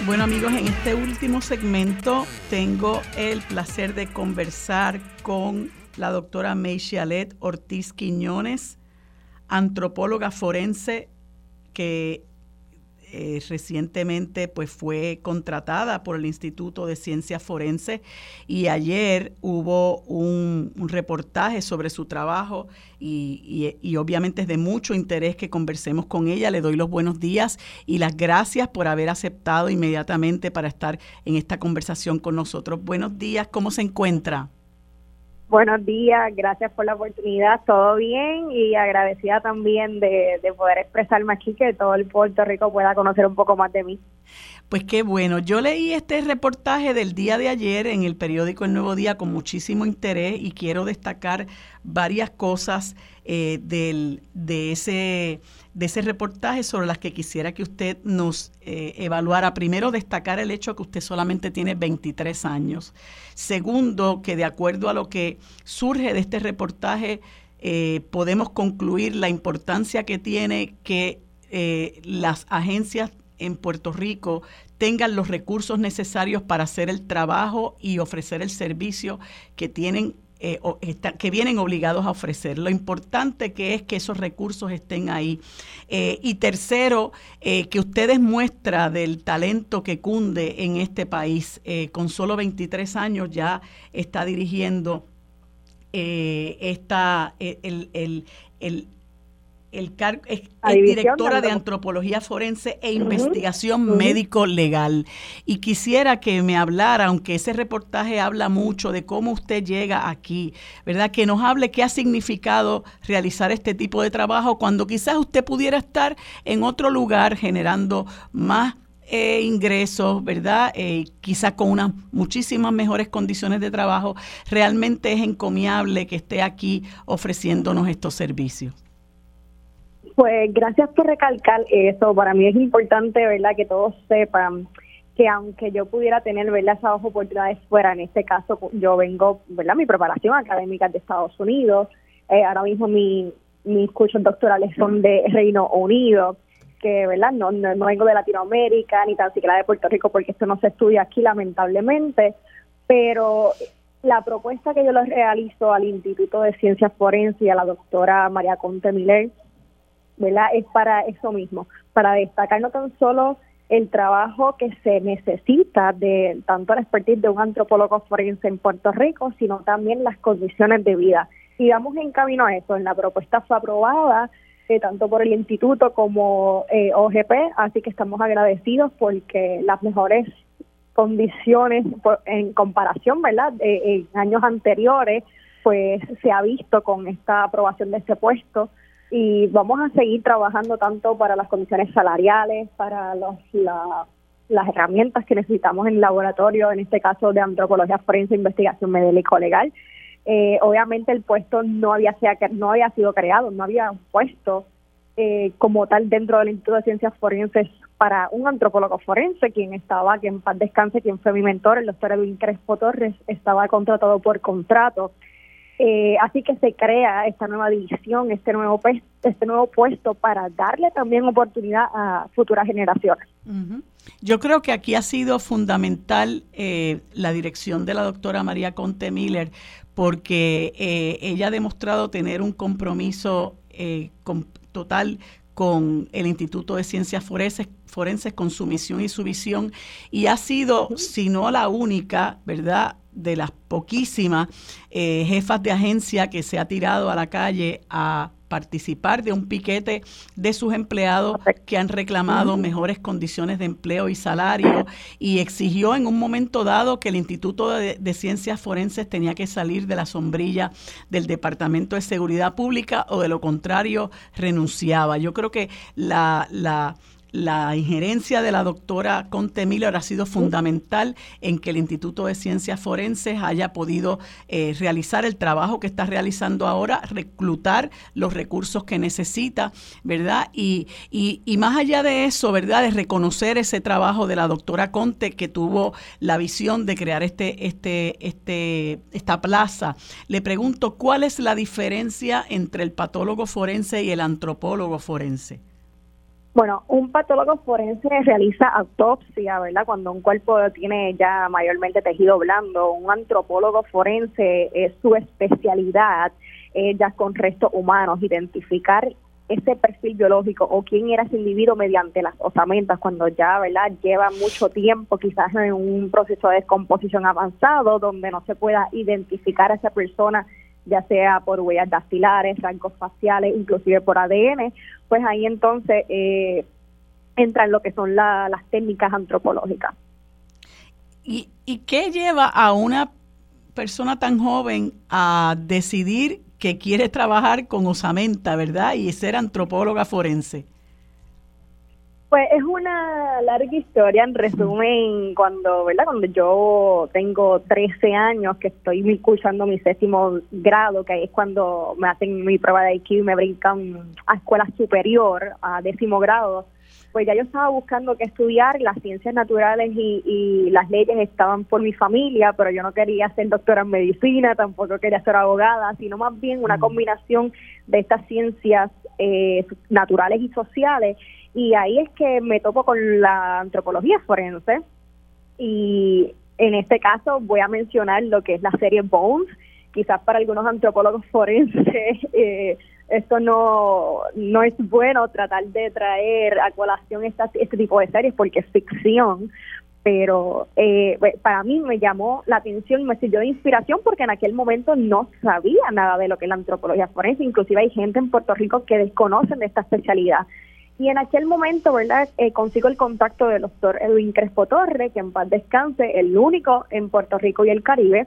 Bueno amigos, en este último segmento tengo el placer de conversar con la doctora Meishalet Ortiz Quiñones, antropóloga forense que eh, recientemente pues fue contratada por el Instituto de Ciencias Forenses y ayer hubo un, reportaje sobre su trabajo y, y, obviamente es de mucho interés que conversemos con ella. Le doy los buenos días y las gracias por haber aceptado inmediatamente para estar en esta conversación con nosotros. Buenos días, ¿cómo se encuentra? Buenos días, gracias por la oportunidad, todo bien y agradecida también de, poder expresarme aquí, que todo el Puerto Rico pueda conocer un poco más de mí. Pues qué bueno, yo leí este reportaje del día de ayer en el periódico El Nuevo Día con muchísimo interés y quiero destacar varias cosas eh, del, de ese de ese reportaje sobre las que quisiera que usted nos eh, evaluara. Primero, destacar el hecho que usted solamente tiene 23 años. Segundo, que de acuerdo a lo que surge de este reportaje, eh, podemos concluir la importancia que tiene que eh, las agencias en Puerto Rico tengan los recursos necesarios para hacer el trabajo y ofrecer el servicio que tienen eh, que vienen obligados a ofrecer. Lo importante que es que esos recursos estén ahí. Eh, y tercero, eh, que ustedes muestra del talento que cunde en este país. con solo 23 años ya está dirigiendo esta, el, el el es, directora de antropología forense e investigación médico legal. Y quisiera que me hablara, aunque ese reportaje habla mucho de cómo usted llega aquí, ¿verdad? Que nos hable qué ha significado realizar este tipo de trabajo cuando quizás usted pudiera estar en otro lugar generando más eh, ingresos, ¿verdad? Eh, quizás con unas muchísimas mejores condiciones de trabajo. Realmente es encomiable que esté aquí ofreciéndonos estos servicios. Pues gracias por recalcar eso. Para mí es importante, ¿verdad?, que todos sepan que aunque yo pudiera tener, ¿verdad?, esas oportunidades fuera, en este caso yo vengo, ¿verdad?, mi preparación académica de Estados Unidos, eh, ahora mismo mi, mis cursos doctorales son de Reino Unido, que, ¿verdad?, no, no, vengo de Latinoamérica ni tan siquiera de Puerto Rico porque esto no se estudia aquí lamentablemente, pero la propuesta que yo le realizo al Instituto de Ciencias Forenses y a la doctora María Conte Miller ¿verdad? Es para eso mismo, para destacar no tan solo el trabajo que se necesita de tanto la expertise de un antropólogo forense en Puerto Rico, sino también las condiciones de vida. Y vamos en camino a eso. La propuesta fue aprobada eh, tanto por el instituto como eh, OGP, así que estamos agradecidos porque las mejores condiciones en comparación, ¿verdad? en años anteriores, pues se ha visto con esta aprobación de este puesto y vamos a seguir trabajando tanto para las condiciones salariales, para los, las herramientas que necesitamos en laboratorio, en este caso de antropología forense, investigación médico-legal. Eh, obviamente el puesto no había, no había sido creado, no había un puesto eh, como tal dentro del Instituto de Ciencias Forenses para un antropólogo forense, quien estaba, que en paz descanse, quien fue mi mentor, el doctor Edwin Crespo Torres, estaba contratado por contrato eh, así que se crea esta nueva división, este nuevo, este nuevo puesto para darle también oportunidad a futuras generaciones. Yo creo que aquí ha sido fundamental eh, la dirección de la doctora María Conte Miller porque eh, ella ha demostrado tener un compromiso eh, total con el Instituto de Ciencias Forenses, Forenses, con su misión y su visión, y ha sido, si no la única, ¿verdad?, de las poquísimas jefas de agencia que se ha tirado a la calle a participar de un piquete de sus empleados que han reclamado mejores condiciones de empleo y salario y exigió en un momento dado que el Instituto de, Ciencias Forenses tenía que salir de la sombrilla del Departamento de Seguridad Pública o de lo contrario renunciaba. Yo creo que la, la la injerencia de la doctora Conte Miller ha sido fundamental en que el Instituto de Ciencias Forenses haya podido eh, realizar el trabajo que está realizando ahora, reclutar los recursos que necesita, ¿verdad? Y, y, más allá de eso, ¿verdad? De reconocer ese trabajo de la doctora Conte que tuvo la visión de crear este, este, este, esta plaza, le pregunto, ¿cuál es la diferencia entre el patólogo forense y el antropólogo forense? Bueno, un patólogo forense realiza autopsia, ¿verdad? Cuando un cuerpo tiene ya mayormente tejido blando. Un antropólogo forense es su especialidad, eh, ya con restos humanos, identificar ese perfil biológico o quién era ese individuo mediante las osamentas cuando ya, ¿verdad? Lleva mucho tiempo quizás en un proceso de descomposición avanzado donde no se pueda identificar a esa persona ya sea por huellas dactilares, rangos faciales, inclusive por ADN, pues ahí entonces eh, entran lo que son las técnicas antropológicas. ¿Y, ¿Y qué lleva a una persona tan joven a decidir que quiere trabajar con osamenta, verdad? Y ser antropóloga forense. Pues es una larga historia, en resumen, cuando, ¿verdad? Cuando yo tengo 13 años, que estoy cursando mi séptimo grado, que ahí es cuando me hacen mi prueba de IQ y me brincan a escuela superior, a décimo grado, pues ya yo estaba buscando qué estudiar, las ciencias naturales y, y, las leyes estaban por mi familia, pero yo no quería ser doctora en medicina, tampoco quería ser abogada, sino más bien una combinación de estas ciencias eh, naturales y sociales y ahí es que me topo con la antropología forense y en este caso voy a mencionar lo que es la serie Bones. Quizás para algunos antropólogos forenses eh, esto no, no es bueno tratar de traer a colación esta, este tipo de series porque es ficción, pero eh, para mí me llamó la atención, me sirvió de inspiración porque en aquel momento no sabía nada de lo que es la antropología forense, inclusive hay gente en Puerto Rico que desconocen de esta especialidad. Y en aquel momento, ¿verdad? Eh, consigo el contacto del doctor Edwin Crespo Torre, que en paz descanse, el único en Puerto Rico y el Caribe,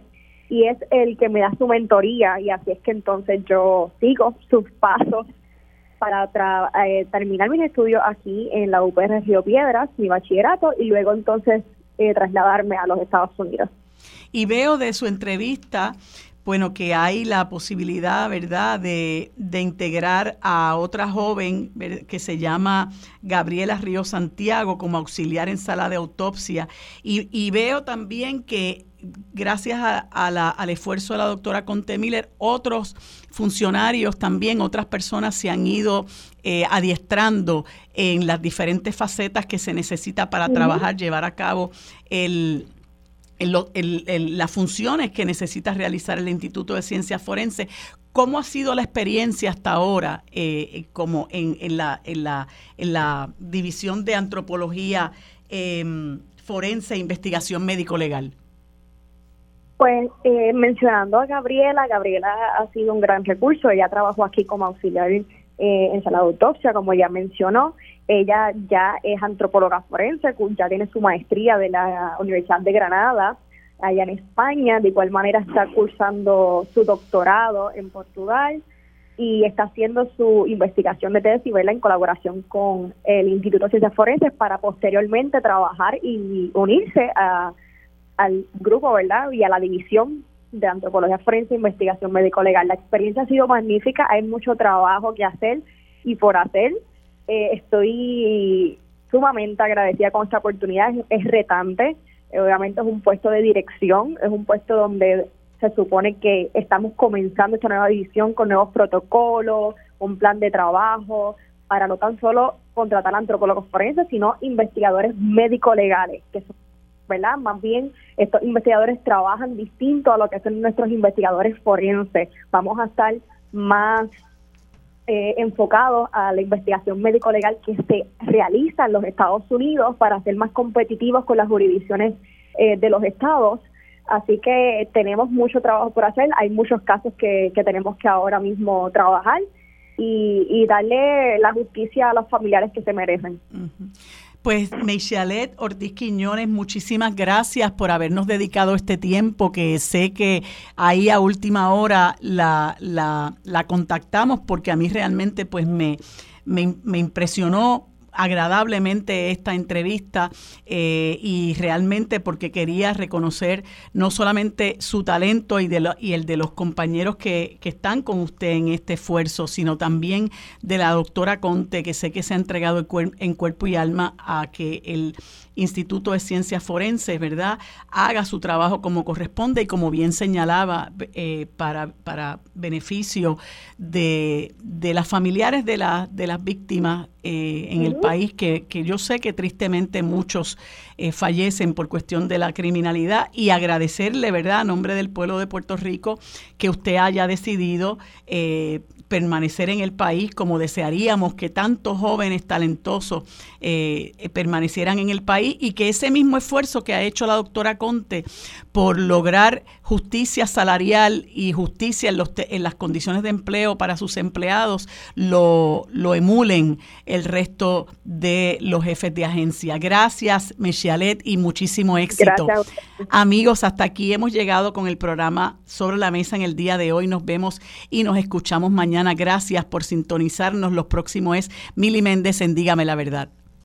y es el que me da su mentoría, y así es que entonces yo sigo sus pasos para eh, terminar mis estudios aquí en la UPR Río Piedras, mi bachillerato, y luego entonces eh, trasladarme a los Estados Unidos. Y veo de su entrevista bueno, que hay la posibilidad, ¿verdad?, de, integrar a otra joven que se llama Gabriela Río Santiago como auxiliar en sala de autopsia. Y, veo también que gracias a, la, al esfuerzo de la doctora Conte Miller, otros funcionarios también, otras personas se han ido eh, adiestrando en las diferentes facetas que se necesita para trabajar, llevar a cabo el, las funciones que necesita realizar el Instituto de Ciencias Forenses. ¿Cómo ha sido la experiencia hasta ahora eh, como en, en, la, en, la, en la división de antropología em, forense e investigación médico-legal? Pues eh, mencionando a Gabriela, Gabriela ha sido un gran recurso. Ella trabajó aquí como auxiliar eh, en sala de autopsia, como ya mencionó. Ella ya es antropóloga forense, ya tiene su maestría de la Universidad de Granada, allá en España. De igual manera está cursando su doctorado en Portugal y está haciendo su investigación de tesis en colaboración con el Instituto de Ciencias Forenses para posteriormente trabajar y unirse al grupo, ¿verdad? Y a la división de antropología forense e investigación médico-legal. La experiencia ha sido magnífica, hay mucho trabajo que hacer y por hacer eh, estoy sumamente agradecida con esta oportunidad, es, retante, eh, obviamente es un puesto de dirección, es un puesto donde se supone que estamos comenzando esta nueva división con nuevos protocolos, un plan de trabajo, para no tan solo contratar antropólogos forenses, sino investigadores médico-legales, que son, ¿verdad? Más bien, estos investigadores trabajan distinto a lo que hacen nuestros investigadores forenses. Vamos a estar más eh, enfocados a la investigación médico-legal que se realiza en los Estados Unidos para ser más competitivos con las jurisdicciones eh, de los estados. Así que tenemos mucho trabajo por hacer, hay muchos casos que, tenemos que ahora mismo trabajar y, darle la justicia a los familiares que se merecen. Pues Meishalet Ortiz Quiñones, muchísimas gracias por habernos dedicado este tiempo, que sé que ahí a última hora la, la, la contactamos porque a mí realmente pues me, me impresionó agradablemente esta entrevista eh, y realmente porque quería reconocer no solamente su talento y, de y el de los compañeros que, que, están con usted en este esfuerzo, sino también de la doctora Conte, que sé que se ha entregado en cuerpo y alma a que el Instituto de Ciencias Forenses, ¿verdad?, haga su trabajo como corresponde y como bien señalaba, eh, para, para beneficio de, de las familiares de, la, de las víctimas eh, en el país, que, que, yo sé que tristemente muchos eh, fallecen por cuestión de la criminalidad y agradecerle, ¿verdad?, a nombre del pueblo de Puerto Rico, que usted haya decidido permanecer en el país como desearíamos que tantos jóvenes talentosos eh, permanecieran en el país y que ese mismo esfuerzo que ha hecho la doctora Conte por lograr justicia salarial y justicia en, los en las condiciones de empleo para sus empleados lo, lo emulen el resto de los jefes de agencia. Gracias, Mechialet, y muchísimo éxito. Amigos, hasta aquí hemos llegado con el programa Sobre la Mesa en el día de hoy. Nos vemos y nos escuchamos mañana. Gracias por sintonizarnos. Los próximos es Mili Méndez en Dígame la Verdad.